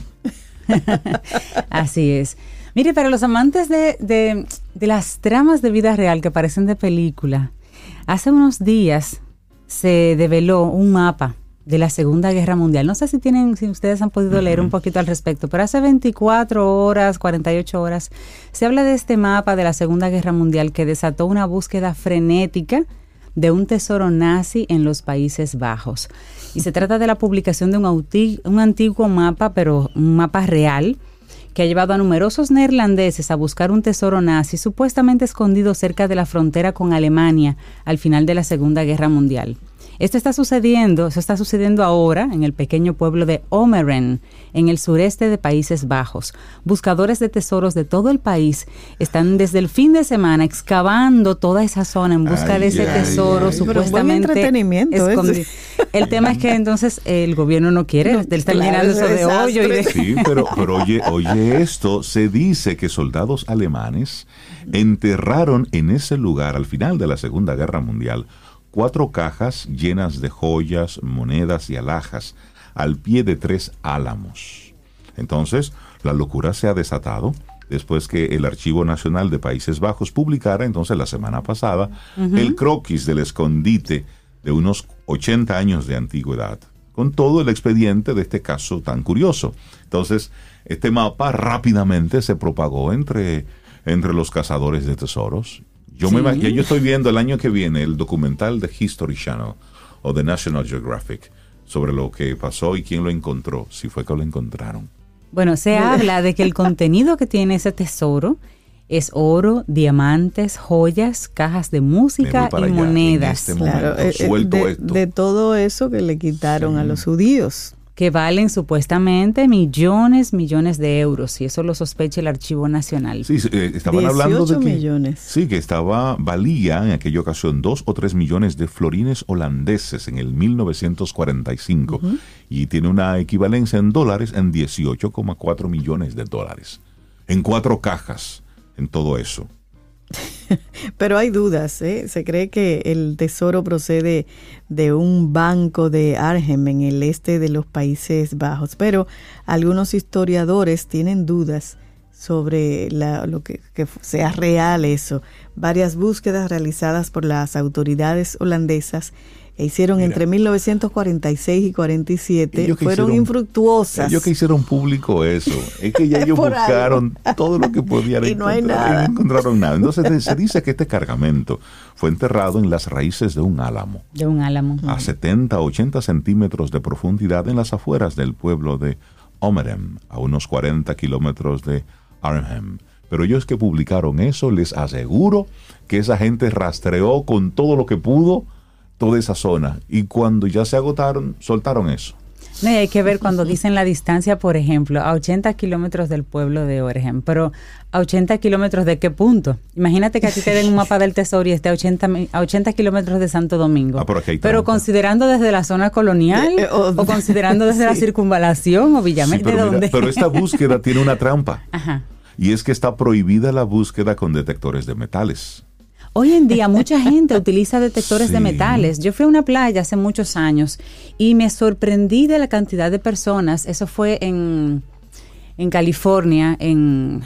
Así es. Mire, para los amantes de, de- de las tramas de vida real que parecen de película, hace unos días se develó un mapa de la Segunda Guerra Mundial. No sé si tienen, si ustedes han podido leer un poquito al respecto, pero hace 24 horas, 48 horas, se habla de este mapa de la Segunda Guerra Mundial que desató una búsqueda frenética de un tesoro nazi en los Países Bajos. Y se trata de la publicación de un, un antiguo mapa, pero un mapa real, que ha llevado a numerosos neerlandeses a buscar un tesoro nazi supuestamente escondido cerca de la frontera con Alemania al final de la Segunda Guerra Mundial. Esto está sucediendo, eso está sucediendo ahora en el pequeño pueblo de Omeren, en el sureste de Países Bajos. Buscadores de tesoros de todo el país están desde el fin de semana excavando toda esa zona en busca Ay, de ese ay, tesoro ay. Pero buen supuestamente entretenimiento ese. escondido. El tema es que entonces el gobierno no quiere, No, están claro, llenando eso es de hoyo y de... desastre. Sí, pero, pero oye, oye esto, se dice que soldados alemanes enterraron en ese lugar al final de la Segunda Guerra Mundial cuatro cajas llenas de joyas, monedas y alhajas al pie de tres álamos. Entonces, la locura se ha desatado después que el Archivo Nacional de Países Bajos publicara entonces la semana pasada el croquis del escondite de unos 80 años de antigüedad, con todo el expediente de este caso tan curioso. Entonces, este mapa rápidamente se propagó entre, entre los cazadores de tesoros. Yo, me, imag- ya yo estoy viendo el año que viene el documental de History Channel o de National Geographic sobre lo que pasó y quién lo encontró, si fue que lo encontraron. Bueno, se habla de que el contenido que tiene ese tesoro es oro, diamantes, joyas, cajas de música y allá, en monedas este momento, Claro, eh, eh, suelto de, esto. de todo eso que le quitaron a los judíos. Que valen supuestamente millones, millones de euros y eso lo sospecha el Archivo Nacional. Sí, eh, estaban hablando de 18 que, millones. Sí, que estaba, valía en aquella ocasión dos o tres millones de florines holandeses en el 1945 y tiene una equivalencia en dólares en 18,4 millones de dólares. En cuatro cajas, en todo eso. Pero hay dudas, ¿eh? Se cree que el tesoro procede de un banco de Arnhem en el este de los Países Bajos, pero algunos historiadores tienen dudas sobre la- lo que, que sea real eso. Varias búsquedas realizadas por las autoridades holandesas e hicieron Mira. entre 1946 y 47 Ellos fueron hicieron- infructuosas. Ellos que hicieron público eso, es que ya ellos buscaron todo lo que podían Y no hay encontrar y nada. no encontraron nada. Entonces se dice que este cargamento fue enterrado en las raíces de un álamo. De un álamo. a 70 80 centímetros de profundidad en las afueras del pueblo de Omerem, a unos 40 kilómetros de Arnhem. Pero ellos que publicaron eso, les aseguro que esa gente rastreó con todo lo que pudo toda esa zona. Y cuando ya se agotaron, soltaron eso. No, y hay que ver cuando dicen la distancia, por ejemplo, a 80 kilómetros del pueblo de Orem, pero a 80 kilómetros de qué punto. Imagínate que a ti te den un mapa del tesoro y esté a 80, mi- a 80 kilómetros de Santo Domingo. Ah, pero aquí pero considerando desde la zona colonial Eh, eh, o- o, considerando desde la circunvalación o Villamel, Sí, ¿de pero, mira, dónde? pero esta búsqueda tiene una trampa. Ajá. Y es que está prohibida la búsqueda con detectores de metales. Hoy en día mucha gente utiliza detectores de metales. Yo fui a una playa hace muchos años y me sorprendí de la cantidad de personas. Eso fue en, en California, en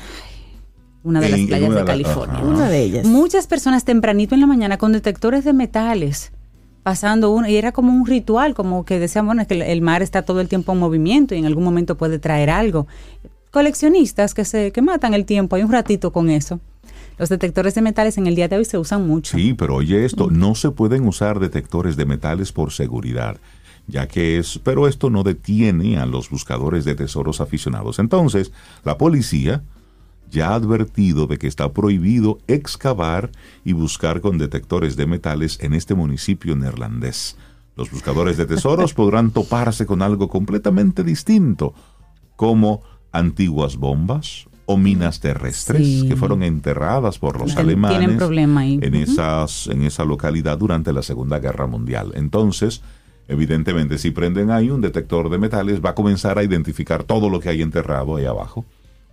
una de las En- playas de California. Una de ellas. Muchas personas tempranito en la mañana con detectores de metales pasando uno y era como un ritual, como que decían, bueno, es que el- el mar está todo el tiempo en movimiento y en algún momento puede traer algo. Coleccionistas que se que matan el tiempo, hay un ratito con eso. Los detectores de metales en el día de hoy se usan mucho. Sí, pero oye esto, no se pueden usar detectores de metales por seguridad, ya que es, pero esto no detiene a los buscadores de tesoros aficionados. Entonces, la policía ya ha advertido de que está prohibido excavar y buscar con detectores de metales en este municipio neerlandés. Los buscadores de tesoros podrán toparse con algo completamente distinto, como antiguas bombas o minas terrestres Sí. que fueron enterradas por los Tienen- alemanes tienen problema ahí. en esas en esa localidad durante la Segunda Guerra Mundial. Entonces, evidentemente, si prenden ahí un detector de metales, va a comenzar a identificar todo lo que hay enterrado ahí abajo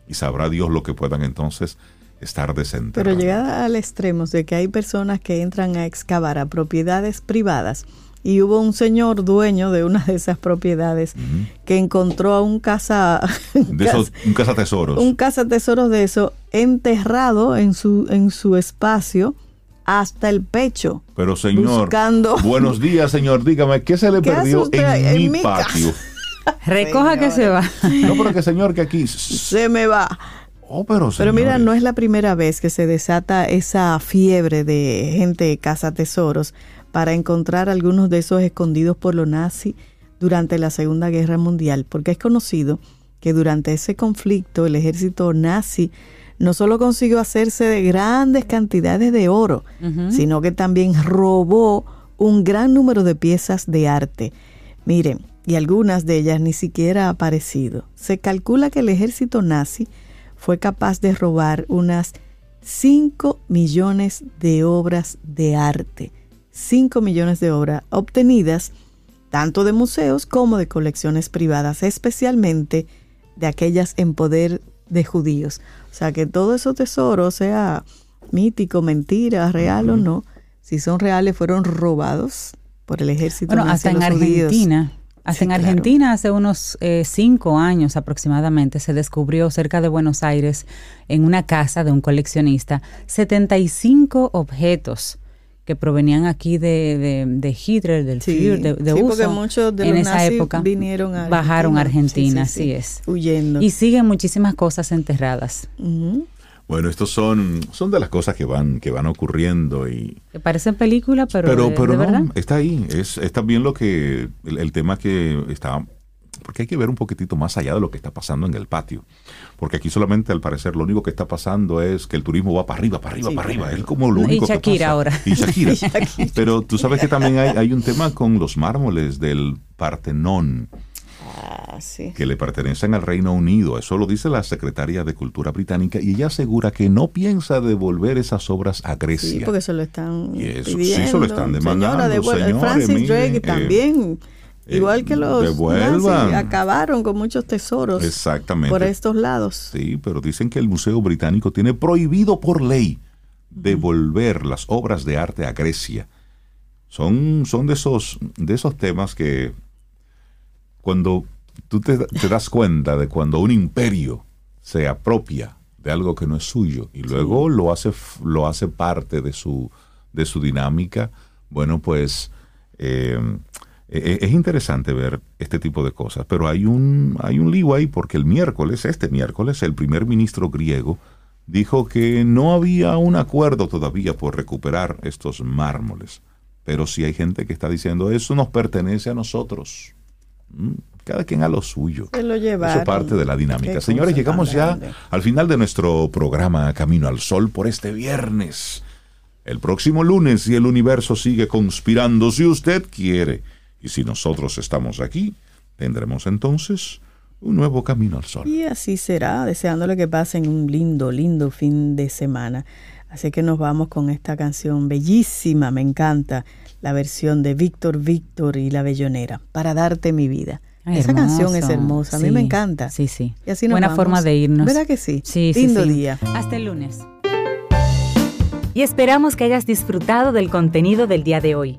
y sabrá Dios lo que puedan entonces estar desenterrando. Pero llegada al extremo de que hay personas que entran a excavar a propiedades privadas y hubo un señor dueño de una de esas propiedades que encontró a un casa de esos un cazatesoros. un cazatesoros de eso enterrado en su en su espacio hasta el pecho. Pero señor, Buscando. buenos días, señor. Dígame, ¿qué se le ¿Qué perdió en, en mi mi patio? Recoja que se va. No, pero que señor, que aquí. Se me va. Oh, pero Pero mira, no es la primera vez que se desata esa fiebre de gente caza tesoros para encontrar algunos de esos escondidos por los nazis durante la Segunda Guerra Mundial, porque es conocido que durante ese conflicto el ejército nazi no solo consiguió hacerse de grandes cantidades de oro, sino que también robó un gran número de piezas de arte. Miren, y algunas de ellas ni siquiera ha aparecido. Se calcula que el ejército nazi fue capaz de robar unas 5 millones de obras de arte. 5 millones de obras obtenidas tanto de museos como de colecciones privadas, especialmente de aquellas en poder de judíos. O sea que todo esos tesoros, sea mítico, mentira, real o no, si son reales, fueron robados por el ejército Bueno, hasta en judíos. Argentina. Hasta Sí, en claro. Argentina, hace unos eh, cinco años aproximadamente, se descubrió cerca de Buenos Aires, en una casa de un coleccionista, 75 objetos que provenían aquí de, de, de Hitler, del Sí, Führer, de, de sí, uso. porque muchos de en los esa nazis época vinieron a bajaron a Argentina. Argentina, Sí, sí, sí, así es. huyendo. Y siguen muchísimas cosas enterradas. Bueno, estos son, son de las cosas que van, que van ocurriendo y. Que parecen películas, pero, Pero, de, pero de no, verdad. está ahí. Es, es también lo que. El, el tema que está. Porque hay que ver un poquitito más allá de lo que está pasando en el patio. Porque aquí solamente, al parecer, lo único que está pasando es que el turismo va para arriba, para arriba, Sí, para arriba. Es como lo Y único que Shakira pasa. ahora. Y Shakira. Pero tú sabes que también hay, hay un tema con los mármoles del Partenón Ah, sí. que le pertenecen al Reino Unido. Eso lo dice la secretaria de Cultura británica y ella asegura que no piensa devolver esas obras a Grecia. Sí, porque se lo están Y eso, sí, pidiendo. se lo están demandando, Señora, devuelva- señores, Francis miren, Drake eh, también. eh, igual que los devuelvan. nazis, acabaron con muchos tesoros Exactamente. por estos lados. Sí, pero dicen que el Museo Británico tiene prohibido por ley devolver las obras de arte a Grecia. Son, son de, esos, de esos temas que cuando tú te, te das cuenta de cuando un imperio se apropia de algo que no es suyo y luego lo hace lo hace parte de su de su dinámica bueno pues eh, eh, es interesante ver este tipo de cosas pero hay un hay un lío ahí porque el miércoles este miércoles el primer ministro griego dijo que no había un acuerdo todavía por recuperar estos mármoles pero sí hay gente que está diciendo eso nos pertenece a nosotros Mm, cada quien a lo suyo Se lo llevaron. eso parte de la dinámica. Señores, llegamos ya al final de nuestro programa Camino al Sol por este viernes. El próximo lunes, y el universo sigue conspirando, si usted quiere. Y si nosotros estamos aquí, tendremos entonces un nuevo Camino al Sol. Y así será, deseándole que pasen un lindo, lindo fin de semana. Así que nos vamos con esta canción bellísima, me encanta, la versión de Víctor Víctor y la Bellonera, para darte mi vida. Ay, Esa canción es hermosa, a mí Sí, me encanta. Sí, sí. Y así nos Buena vamos. forma de irnos. ¿Verdad que sí? Sí, sí, Lindo sí. día. Hasta el lunes. y esperamos que hayas disfrutado del contenido del día de hoy.